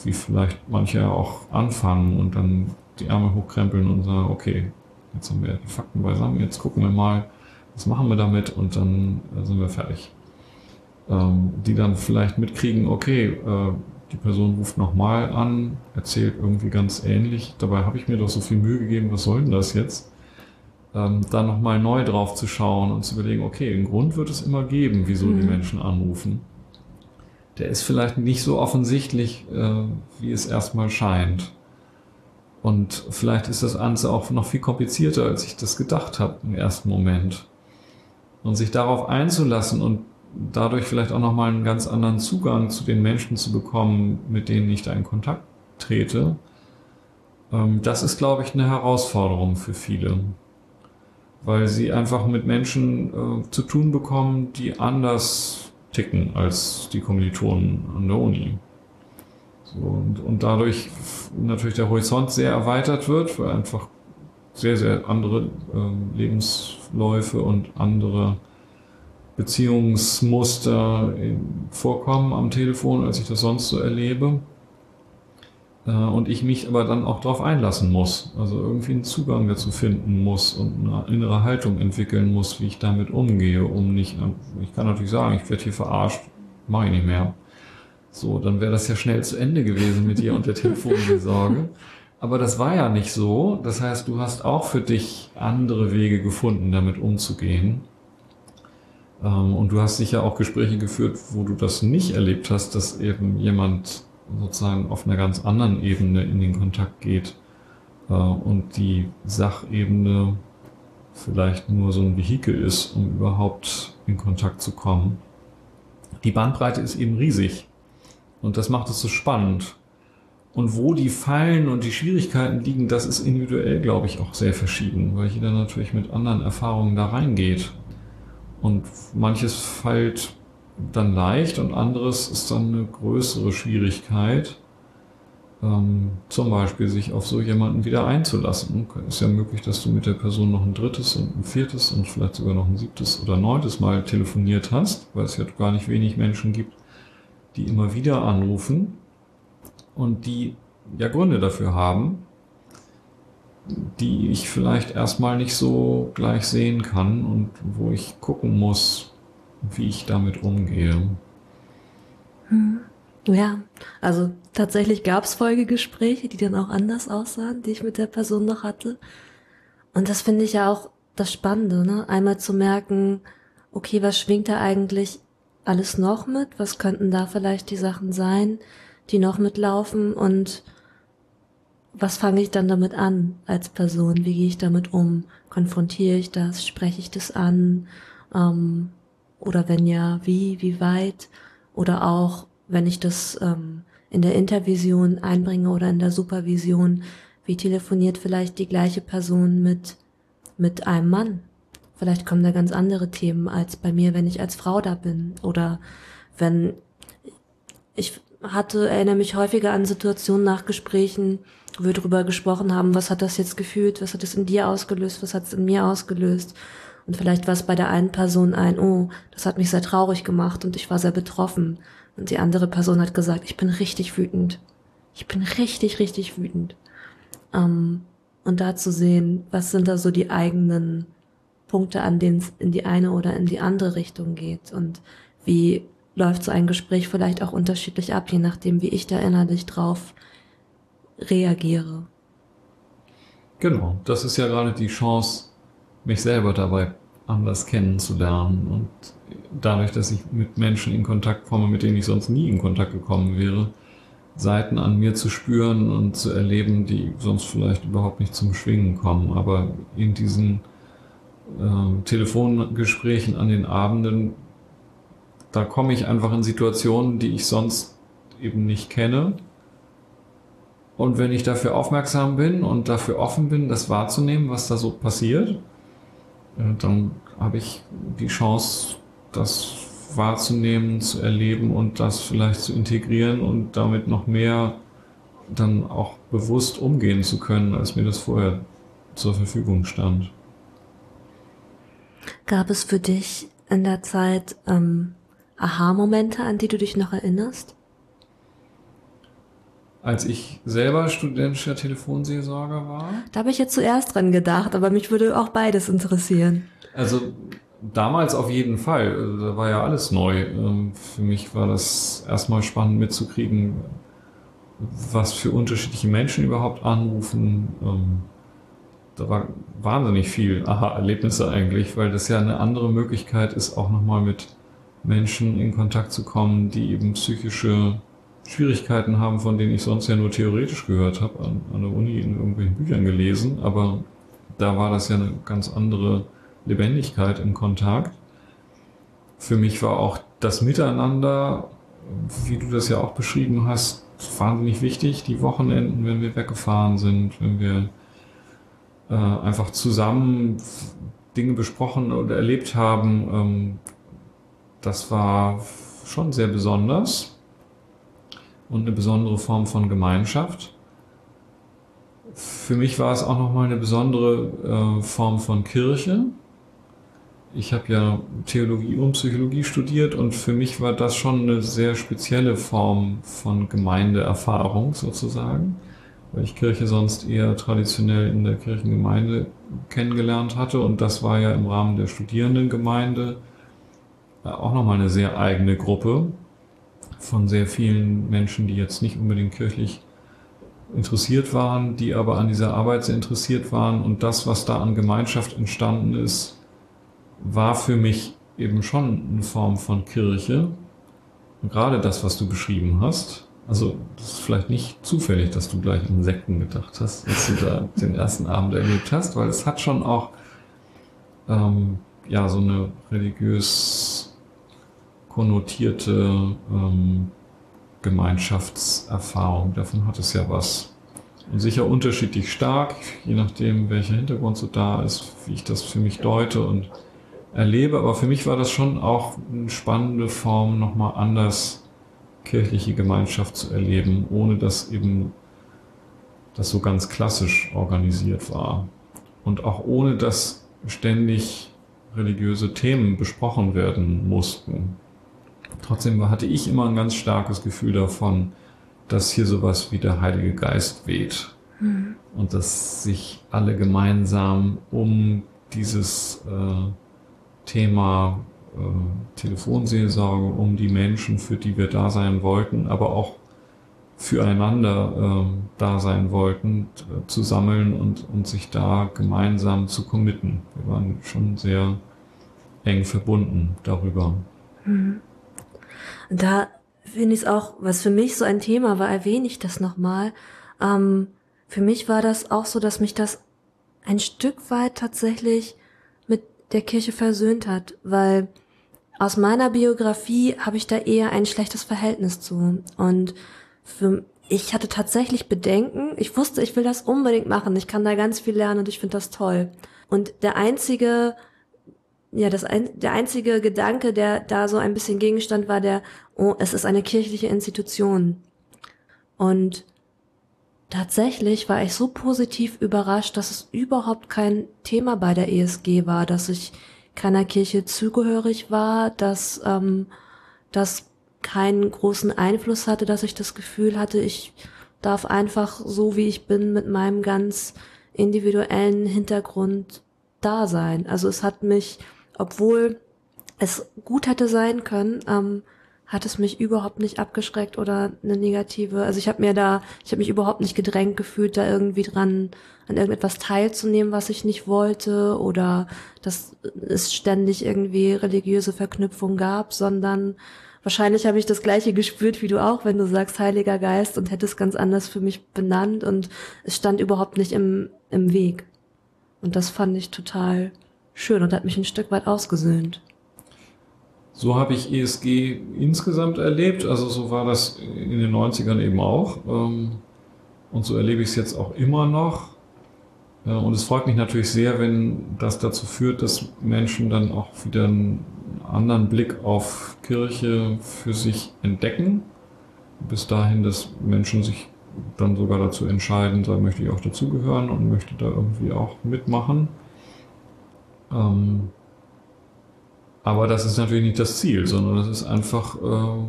wie vielleicht manche auch anfangen und dann die Ärmel hochkrempeln und sagen, okay, jetzt haben wir die Fakten beisammen, jetzt gucken wir mal, was machen wir damit und dann sind wir fertig. Ähm, die dann vielleicht mitkriegen, okay, äh, die Person ruft nochmal an, erzählt irgendwie ganz ähnlich, dabei habe ich mir doch so viel Mühe gegeben, was soll denn das jetzt? Ähm, dann nochmal neu drauf zu schauen und zu überlegen, okay, einen Grund wird es immer geben, wieso mhm. die Menschen anrufen. Der ist vielleicht nicht so offensichtlich, äh, wie es erstmal scheint. Und vielleicht ist das Ganze auch noch viel komplizierter, als ich das gedacht habe im ersten Moment. Und sich darauf einzulassen und dadurch vielleicht auch nochmal einen ganz anderen Zugang zu den Menschen zu bekommen, mit denen ich da in Kontakt trete, ähm, das ist, glaube ich, eine Herausforderung für viele. Weil sie einfach mit Menschen äh, zu tun bekommen, die anders ticken als die Kommilitonen an der Uni. So, und, und dadurch natürlich der Horizont sehr erweitert wird, weil einfach sehr, sehr andere äh, Lebensläufe und andere Beziehungsmuster äh, vorkommen am Telefon, als ich das sonst so erlebe. Äh, und ich mich aber dann auch darauf einlassen muss, also irgendwie einen Zugang dazu finden muss und eine innere Haltung entwickeln muss, wie ich damit umgehe, um nicht, ich kann natürlich sagen, ich werde hier verarscht, mache ich nicht mehr. So, dann wäre das ja schnell zu Ende gewesen mit dir und der Telefonsorge. Aber das war ja nicht so. Das heißt, du hast auch für dich andere Wege gefunden, damit umzugehen. Ähm, und du hast sicher auch Gespräche geführt, wo du das nicht erlebt hast, dass eben jemand sozusagen auf einer ganz anderen Ebene in den Kontakt geht äh, und die Sachebene vielleicht nur so ein Vehikel ist, um überhaupt in Kontakt zu kommen. Die Bandbreite ist eben riesig. Und das macht es so spannend. Und wo die Fallen und die Schwierigkeiten liegen, das ist individuell, glaube ich, auch sehr verschieden, weil jeder natürlich mit anderen Erfahrungen da reingeht. Und manches fällt dann leicht und anderes ist dann eine größere Schwierigkeit. Ähm, zum Beispiel sich auf so jemanden wieder einzulassen. Ist ja möglich, dass du mit der Person noch ein drittes und ein viertes und vielleicht sogar noch ein siebtes oder neuntes Mal telefoniert hast, weil es ja gar nicht wenig Menschen gibt, die immer wieder anrufen und die ja Gründe dafür haben, die ich vielleicht erstmal nicht so gleich sehen kann und wo ich gucken muss, wie ich damit umgehe. Hm. Ja, also tatsächlich gab es Folgegespräche, die dann auch anders aussahen, die ich mit der Person noch hatte. Und das finde ich ja auch das Spannende, ne? Einmal zu merken, okay, was schwingt da eigentlich alles noch mit? Was könnten da vielleicht die Sachen sein, die noch mitlaufen? Und was fange ich dann damit an als Person? Wie gehe ich damit um? Konfrontiere ich das? Spreche ich das an? Ähm, oder wenn ja, wie, wie weit? Oder auch, wenn ich das ähm, in der Intervision einbringe oder in der Supervision, wie telefoniert vielleicht die gleiche Person mit, mit einem Mann? Vielleicht kommen da ganz andere Themen als bei mir, wenn ich als Frau da bin. Oder wenn ich hatte, erinnere mich häufiger an Situationen nach Gesprächen, wir darüber gesprochen haben, was hat das jetzt gefühlt, was hat es in dir ausgelöst, was hat es in mir ausgelöst. Und vielleicht war es bei der einen Person ein, oh, das hat mich sehr traurig gemacht und ich war sehr betroffen. Und die andere Person hat gesagt, ich bin richtig wütend. Ich bin richtig, richtig wütend. Ähm, und da zu sehen, was sind da so die eigenen Punkte, an denen es in die eine oder in die andere Richtung geht und wie läuft so ein Gespräch vielleicht auch unterschiedlich ab, je nachdem, wie ich da innerlich drauf reagiere. Genau, das ist ja gerade die Chance, mich selber dabei anders kennenzulernen und dadurch, dass ich mit Menschen in Kontakt komme, mit denen ich sonst nie in Kontakt gekommen wäre, Seiten an mir zu spüren und zu erleben, die sonst vielleicht überhaupt nicht zum Schwingen kommen, aber in diesen äh, Telefongesprächen an den Abenden, da komme ich einfach in Situationen, die ich sonst eben nicht kenne. Und wenn ich dafür aufmerksam bin und dafür offen bin, das wahrzunehmen, was da so passiert, äh, dann habe ich die Chance, das wahrzunehmen, zu erleben und das vielleicht zu integrieren und damit noch mehr dann auch bewusst umgehen zu können, als mir das vorher zur Verfügung stand. Gab es für dich in der Zeit ähm, Aha-Momente, an die du dich noch erinnerst? Als ich selber studentischer Telefonseelsorger war? Da habe ich jetzt zuerst dran gedacht, aber mich würde auch beides interessieren. Also damals auf jeden Fall. Da war ja alles neu. Ähm, für mich war das erstmal spannend mitzukriegen, was für unterschiedliche Menschen überhaupt anrufen. Ähm, da war wahnsinnig viel Aha-Erlebnisse eigentlich, weil das ja eine andere Möglichkeit ist, auch nochmal mit Menschen in Kontakt zu kommen, die eben psychische Schwierigkeiten haben, von denen ich sonst ja nur theoretisch gehört habe, an, an der Uni in irgendwelchen Büchern gelesen, aber da war das ja eine ganz andere Lebendigkeit im Kontakt. Für mich war auch das Miteinander, wie du das ja auch beschrieben hast, wahnsinnig wichtig. Die Wochenenden, wenn wir weggefahren sind, wenn wir äh, einfach zusammen Dinge besprochen oder erlebt haben, ähm, das war schon sehr besonders und eine besondere Form von Gemeinschaft. Für mich war es auch nochmal eine besondere äh, Form von Kirche. Ich habe ja Theologie und Psychologie studiert und für mich war das schon eine sehr spezielle Form von Gemeindeerfahrung sozusagen, weil ich Kirche sonst eher traditionell in der Kirchengemeinde kennengelernt hatte und das war ja im Rahmen der Studierendengemeinde auch nochmal eine sehr eigene Gruppe von sehr vielen Menschen, die jetzt nicht unbedingt kirchlich interessiert waren, die aber an dieser Arbeit sehr interessiert waren. Und das, was da an Gemeinschaft entstanden ist, war für mich eben schon eine Form von Kirche. Und gerade das, was du beschrieben hast, also das ist vielleicht nicht zufällig, dass du gleich an Sekten gedacht hast, als du da den ersten Abend erlebt hast, weil es hat schon auch ähm, ja so eine religiös konnotierte ähm, Gemeinschaftserfahrung. Davon hat es ja was. Und sicher unterschiedlich stark, je nachdem, welcher Hintergrund so da ist, wie ich das für mich deute und erlebe. Aber für mich war das schon auch eine spannende Form, nochmal anders kirchliche Gemeinschaft zu erleben, ohne dass eben das so ganz klassisch organisiert war. Und auch ohne dass ständig religiöse Themen besprochen werden mussten. Trotzdem hatte ich immer ein ganz starkes Gefühl davon, dass hier sowas wie der Heilige Geist weht. Mhm. Und dass sich alle gemeinsam um dieses äh, Thema äh, Telefonseelsorge, um die Menschen, für die wir da sein wollten, aber auch füreinander äh, da sein wollten, äh, zu sammeln und, und sich da gemeinsam zu committen. Wir waren schon sehr eng verbunden darüber. Mhm. Da finde ich es auch, was für mich so ein Thema war, erwähne ich das nochmal. Ähm, für mich war das auch so, dass mich das ein Stück weit tatsächlich mit der Kirche versöhnt hat, weil aus meiner Biografie habe ich da eher ein schlechtes Verhältnis zu. Und für, ich hatte tatsächlich Bedenken. Ich wusste, ich will das unbedingt machen. Ich kann da ganz viel lernen und ich finde das toll. Und der einzige ja, das ein, der einzige Gedanke, der da so ein bisschen Gegenstand war, der, oh, es ist eine kirchliche Institution. Und tatsächlich war ich so positiv überrascht, dass es überhaupt kein Thema bei der ESG war, dass ich keiner Kirche zugehörig war, dass ähm, das keinen großen Einfluss hatte, dass ich das Gefühl hatte, ich darf einfach so wie ich bin mit meinem ganz individuellen Hintergrund da sein. Also es hat mich obwohl es gut hätte sein können, ähm, hat es mich überhaupt nicht abgeschreckt oder eine negative. Also ich habe mir da, ich habe mich überhaupt nicht gedrängt gefühlt, da irgendwie dran an irgendetwas teilzunehmen, was ich nicht wollte oder dass es ständig irgendwie religiöse Verknüpfungen gab, sondern wahrscheinlich habe ich das gleiche gespürt wie du auch, wenn du sagst Heiliger Geist und hätte es ganz anders für mich benannt und es stand überhaupt nicht im, im Weg. Und das fand ich total schön und hat mich ein Stück weit ausgesöhnt. So habe ich ESG insgesamt erlebt. Also so war das in den 90ern eben auch. Ähm, und so erlebe ich es jetzt auch immer noch. Und es freut mich natürlich sehr, wenn das dazu führt, dass Menschen dann auch wieder einen anderen Blick auf Kirche für sich entdecken. Bis dahin, dass Menschen sich dann sogar dazu entscheiden, da möchte ich auch dazugehören und möchte da irgendwie auch mitmachen. Ähm, aber das ist natürlich nicht das Ziel, sondern das ist einfach äh,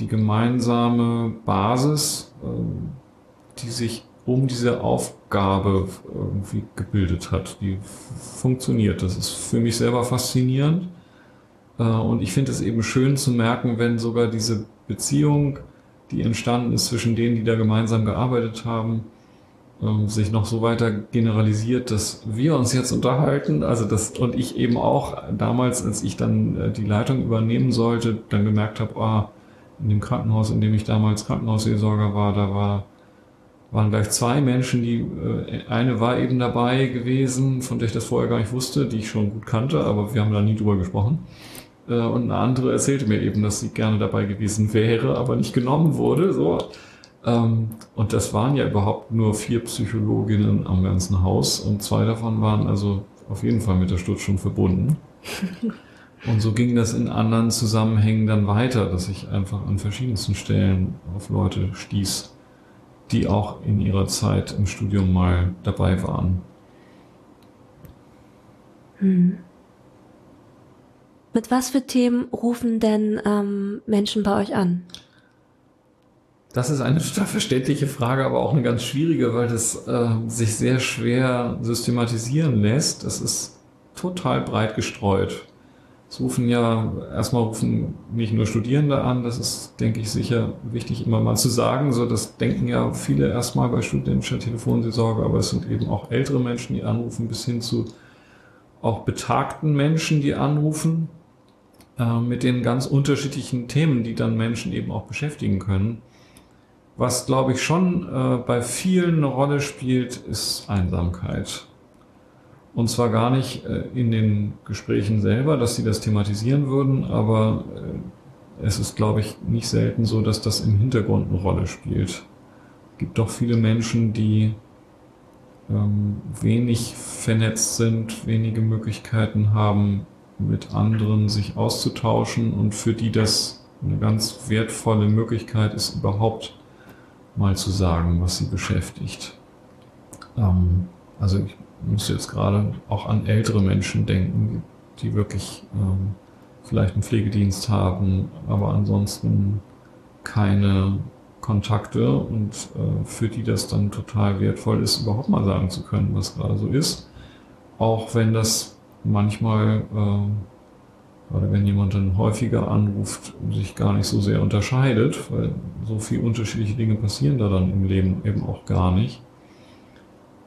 die gemeinsame Basis, äh, die sich um diese Aufgabe irgendwie gebildet hat. Die funktioniert. Das ist für mich selber faszinierend. Äh, und ich finde es eben schön zu merken, wenn sogar diese Beziehung, die entstanden ist zwischen denen, die da gemeinsam gearbeitet haben, ähm, sich noch so weiter generalisiert, dass wir uns jetzt unterhalten, also das und ich eben auch damals, als ich dann äh, die Leitung übernehmen sollte, dann gemerkt habe, ah, in dem Krankenhaus, in dem ich damals Krankenhausseelsorger war, da war waren gleich zwei Menschen, die äh, eine war eben dabei gewesen, von der ich das vorher gar nicht wusste, die ich schon gut kannte, aber wir haben da nie drüber gesprochen. Äh, und eine andere erzählte mir eben, dass sie gerne dabei gewesen wäre, aber nicht genommen wurde. So. Ähm, und das waren ja überhaupt nur vier Psychologinnen am ganzen Haus und zwei davon waren also auf jeden Fall mit der Sturz schon verbunden. Und so ging das in anderen Zusammenhängen dann weiter, dass ich einfach an verschiedensten Stellen auf Leute stieß, die auch in ihrer Zeit im Studium mal dabei waren. Hm. Mit was für Themen rufen denn ähm, Menschen bei euch an? Das ist eine verständliche Frage, aber auch eine ganz schwierige, weil das äh, sich sehr schwer systematisieren lässt. Das ist total breit gestreut. Es rufen ja, erstmal rufen nicht nur Studierende an, das ist, denke ich, sicher wichtig immer mal zu sagen. So, das denken ja viele erstmal bei studentischer Telefonseelsorge, aber es sind eben auch ältere Menschen, die anrufen, bis hin zu auch betagten Menschen, die anrufen, äh, mit den ganz unterschiedlichen Themen, die dann Menschen eben auch beschäftigen können. Was, glaube ich, schon äh, bei vielen eine Rolle spielt, ist Einsamkeit. Und zwar gar nicht äh, in den Gesprächen selber, dass sie das thematisieren würden, aber äh, es ist, glaube ich, nicht selten so, dass das im Hintergrund eine Rolle spielt. Es gibt doch viele Menschen, die ähm, wenig vernetzt sind, wenige Möglichkeiten haben, mit anderen sich auszutauschen und für die das eine ganz wertvolle Möglichkeit ist, überhaupt mal zu sagen, was sie beschäftigt. Ähm, also ich muss jetzt gerade auch an ältere Menschen denken, die wirklich ähm, vielleicht einen Pflegedienst haben, aber ansonsten keine Kontakte und äh, für die das dann total wertvoll ist, überhaupt mal sagen zu können, was gerade so ist. Auch wenn das manchmal, äh, oder wenn jemand dann häufiger anruft, sich gar nicht so sehr unterscheidet, weil so viele unterschiedliche Dinge passieren da dann im Leben eben auch gar nicht.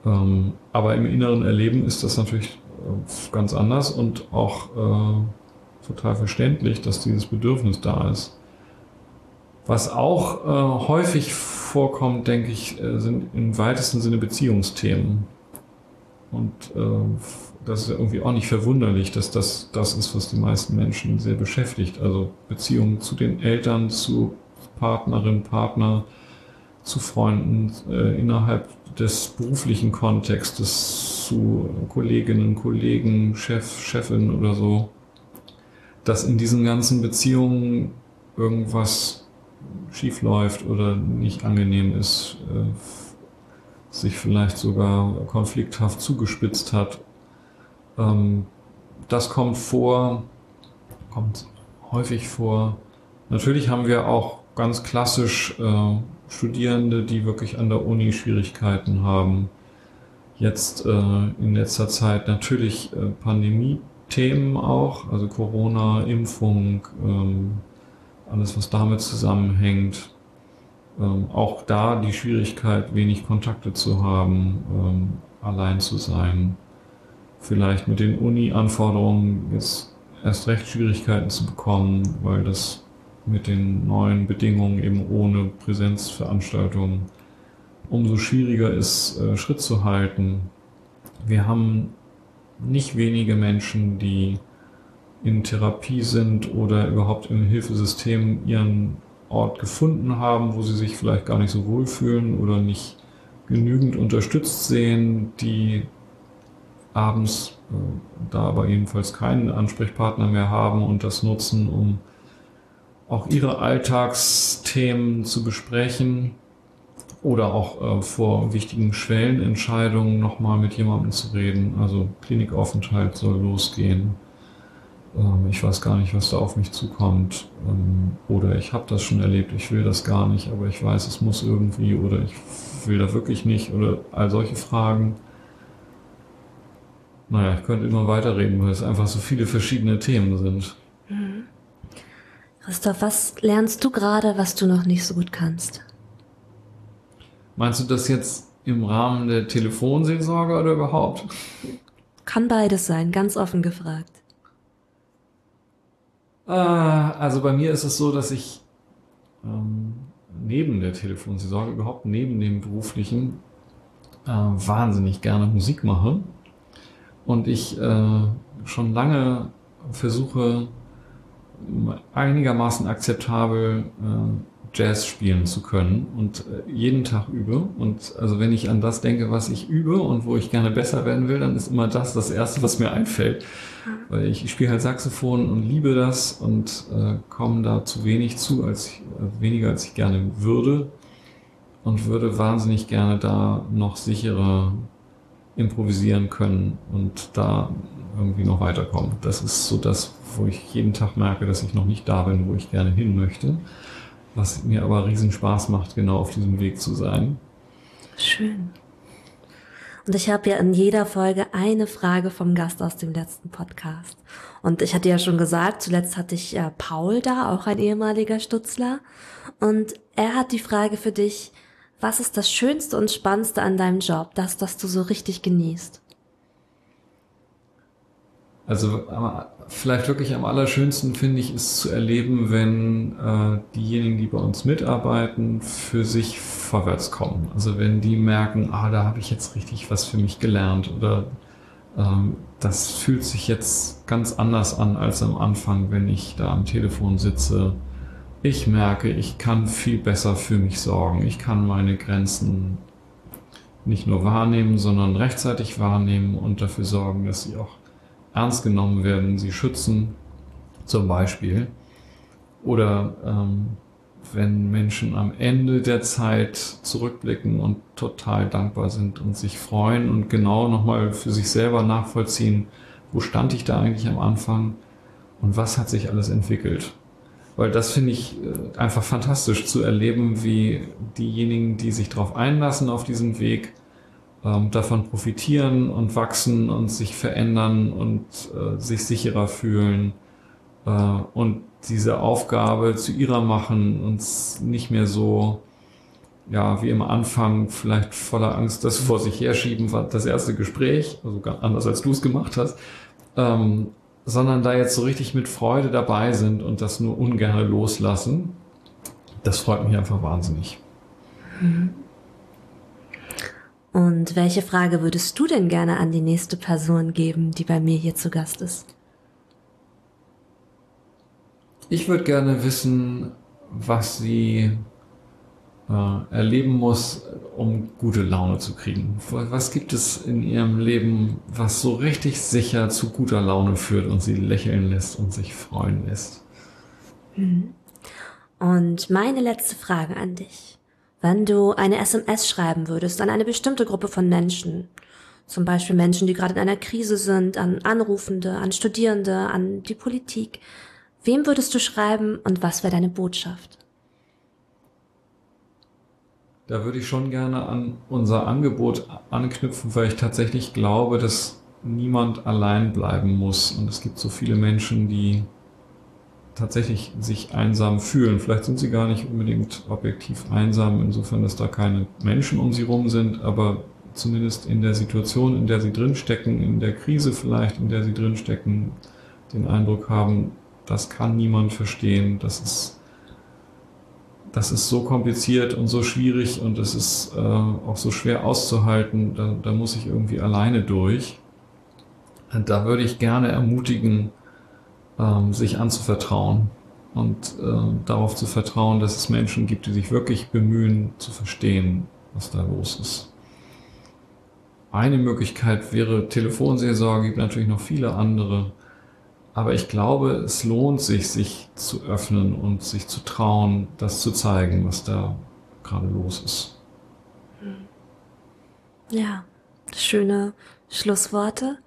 Ähm, aber im inneren Erleben ist das natürlich äh, ganz anders und auch äh, total verständlich, dass dieses Bedürfnis da ist. Was auch äh, häufig vorkommt, denke ich, sind im weitesten Sinne Beziehungsthemen. Und das ist irgendwie auch nicht verwunderlich, dass das das ist, was die meisten Menschen sehr beschäftigt. Also Beziehungen zu den Eltern, zu Partnerin, Partner, zu Freunden, äh, innerhalb des beruflichen Kontextes zu Kolleginnen, Kollegen, Chef, Chefin oder so, dass in diesen ganzen Beziehungen irgendwas schief läuft oder nicht angenehm ist, äh, sich vielleicht sogar konflikthaft zugespitzt hat. Ähm, das kommt vor, kommt häufig vor. Natürlich haben wir auch ganz klassisch äh, Studierende, die wirklich an der Uni Schwierigkeiten haben. Jetzt äh, in letzter Zeit natürlich äh, Pandemie-Themen auch, also Corona, Impfung, ähm, alles was damit zusammenhängt. Ähm, auch da die Schwierigkeit, wenig Kontakte zu haben, ähm, allein zu sein. Vielleicht mit den Uni-Anforderungen jetzt erst recht Schwierigkeiten zu bekommen, weil das mit den neuen Bedingungen eben ohne Präsenzveranstaltungen umso schwieriger ist, äh, Schritt zu halten. Wir haben nicht wenige Menschen, die in Therapie sind oder überhaupt im Hilfesystem ihren Ort gefunden haben, wo sie sich vielleicht gar nicht so wohlfühlen oder nicht genügend unterstützt sehen, die abends äh, da aber jedenfalls keinen Ansprechpartner mehr haben und das nutzen, um auch ihre Alltagsthemen zu besprechen oder auch äh, vor wichtigen Schwellenentscheidungen nochmal mit jemandem zu reden. Also Klinikaufenthalt soll losgehen. Ähm, ich weiß gar nicht, was da auf mich zukommt. Ähm, oder ich habe das schon erlebt, ich will das gar nicht, aber ich weiß, es muss irgendwie oder ich will da wirklich nicht oder all solche Fragen. Naja, ich könnte immer weiterreden, weil es einfach so viele verschiedene Themen sind. Mhm. Christoph, was lernst du gerade, was du noch nicht so gut kannst? Meinst du das jetzt im Rahmen der Telefonseelsorge oder überhaupt? Kann beides sein, ganz offen gefragt. Äh, also bei mir ist es so, dass ich ähm, neben der Telefonseelsorge, überhaupt neben dem beruflichen, äh, wahnsinnig gerne Musik mache. Und ich äh, schon lange versuche, einigermaßen akzeptabel äh, Jazz spielen zu können und äh, jeden Tag übe. Und also wenn ich an das denke, was ich übe und wo ich gerne besser werden will, dann ist immer das das Erste, was mir einfällt. Weil ich, ich spiele halt Saxophon und liebe das und äh, komme da zu wenig zu, als ich, äh, weniger als ich gerne würde. Und würde wahnsinnig gerne da noch sicherer improvisieren können und da irgendwie noch weiterkommen. Das ist so das, wo ich jeden Tag merke, dass ich noch nicht da bin, wo ich gerne hin möchte. Was mir aber riesen Spaß macht, genau auf diesem Weg zu sein. Schön. Und ich habe ja in jeder Folge eine Frage vom Gast aus dem letzten Podcast. Und ich hatte ja schon gesagt, zuletzt hatte ich äh, Paul da, auch ein ehemaliger Stutzler. Und er hat die Frage für dich, was ist das Schönste und Spannendste an deinem Job, das, das du so richtig genießt? Also vielleicht wirklich am allerschönsten finde ich es zu erleben, wenn äh, diejenigen, die bei uns mitarbeiten, für sich vorwärts kommen. Also wenn die merken, ah, da habe ich jetzt richtig was für mich gelernt oder ähm, das fühlt sich jetzt ganz anders an als am Anfang, wenn ich da am Telefon sitze. Ich merke, ich kann viel besser für mich sorgen. Ich kann meine Grenzen nicht nur wahrnehmen, sondern rechtzeitig wahrnehmen und dafür sorgen, dass sie auch ernst genommen werden, sie schützen, zum Beispiel. Oder ähm, wenn Menschen am Ende der Zeit zurückblicken und total dankbar sind und sich freuen und genau nochmal für sich selber nachvollziehen, wo stand ich da eigentlich am Anfang und was hat sich alles entwickelt. Weil das finde ich äh, einfach fantastisch zu erleben, wie diejenigen, die sich darauf einlassen auf diesen Weg, ähm, davon profitieren und wachsen und sich verändern und äh, sich sicherer fühlen äh, und diese Aufgabe zu ihrer machen und nicht mehr so ja, wie im Anfang vielleicht voller Angst das vor sich herschieben war das erste Gespräch, also anders als du es gemacht hast, ähm, sondern da jetzt so richtig mit Freude dabei sind und das nur ungern loslassen. Das freut mich einfach wahnsinnig. Mhm. Und welche Frage würdest du denn gerne an die nächste Person geben, die bei mir hier zu Gast ist? Ich würde gerne wissen, was sie äh, erleben muss, um gute Laune zu kriegen. Was gibt es in ihrem Leben, was so richtig sicher zu guter Laune führt und sie lächeln lässt und sich freuen lässt? Mhm. Und meine letzte Frage an dich. Wenn du eine SMS schreiben würdest an eine bestimmte Gruppe von Menschen, zum Beispiel Menschen, die gerade in einer Krise sind, an Anrufende, an Studierende, an die Politik, wem würdest du schreiben und was wäre deine Botschaft? Da würde ich schon gerne an unser Angebot anknüpfen, weil ich tatsächlich glaube, dass niemand allein bleiben muss. Und es gibt so viele Menschen, die tatsächlich sich einsam fühlen. Vielleicht sind sie gar nicht unbedingt objektiv einsam, insofern, dass da keine Menschen um sie rum sind, aber zumindest in der Situation, in der sie drinstecken, in der Krise vielleicht, in der sie drinstecken, den Eindruck haben, das kann niemand verstehen, das ist, das ist so kompliziert und so schwierig und es ist äh, auch so schwer auszuhalten, da, da muss ich irgendwie alleine durch. da würde ich gerne ermutigen, ähm, sich anzuvertrauen und äh, darauf zu vertrauen, dass es Menschen gibt, die sich wirklich bemühen zu verstehen, was da los ist. Eine Möglichkeit wäre Telefonseelsorge, gibt natürlich noch viele andere. Aber ich glaube, es lohnt sich, sich zu öffnen und sich zu trauen, das zu zeigen, was da gerade los ist. Ja, schöne Schlussworte.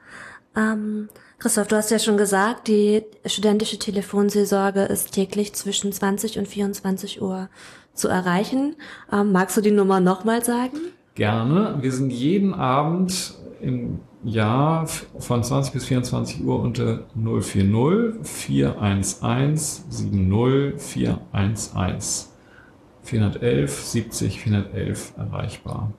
Ähm, Christoph, du hast ja schon gesagt, die studentische Telefonseelsorge ist täglich zwischen 20 und 24 Uhr zu erreichen. Ähm, magst du die Nummer nochmal sagen? Gerne. Wir sind jeden Abend im Jahr von 20 bis 24 Uhr unter 040 411 70 411 411 70 411 erreichbar.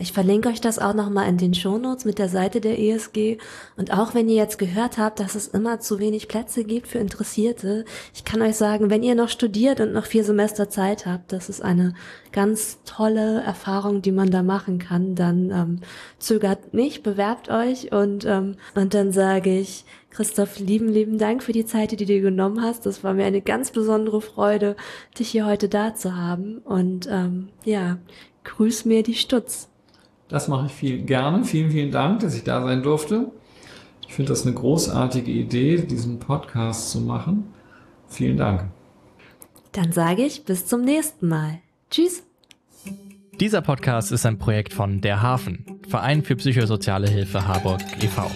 Ich verlinke euch das auch nochmal in den Shownotes mit der Seite der ESG. Und auch wenn ihr jetzt gehört habt, dass es immer zu wenig Plätze gibt für Interessierte, ich kann euch sagen, wenn ihr noch studiert und noch vier Semester Zeit habt, das ist eine ganz tolle Erfahrung, die man da machen kann. Dann ähm, zögert nicht, bewerbt euch und, ähm, und dann sage ich, Christoph, lieben, lieben Dank für die Zeit, die du dir genommen hast. Das war mir eine ganz besondere Freude, dich hier heute da zu haben. Und ähm, ja, grüß mir die Stutz. Das mache ich viel gerne. Vielen, vielen Dank, dass ich da sein durfte. Ich finde das eine großartige Idee, diesen Podcast zu machen. Vielen Dank. Dann sage ich bis zum nächsten Mal. Tschüss. Dieser Podcast ist ein Projekt von Der Hafen, Verein für psychosoziale Hilfe Harburg e.V.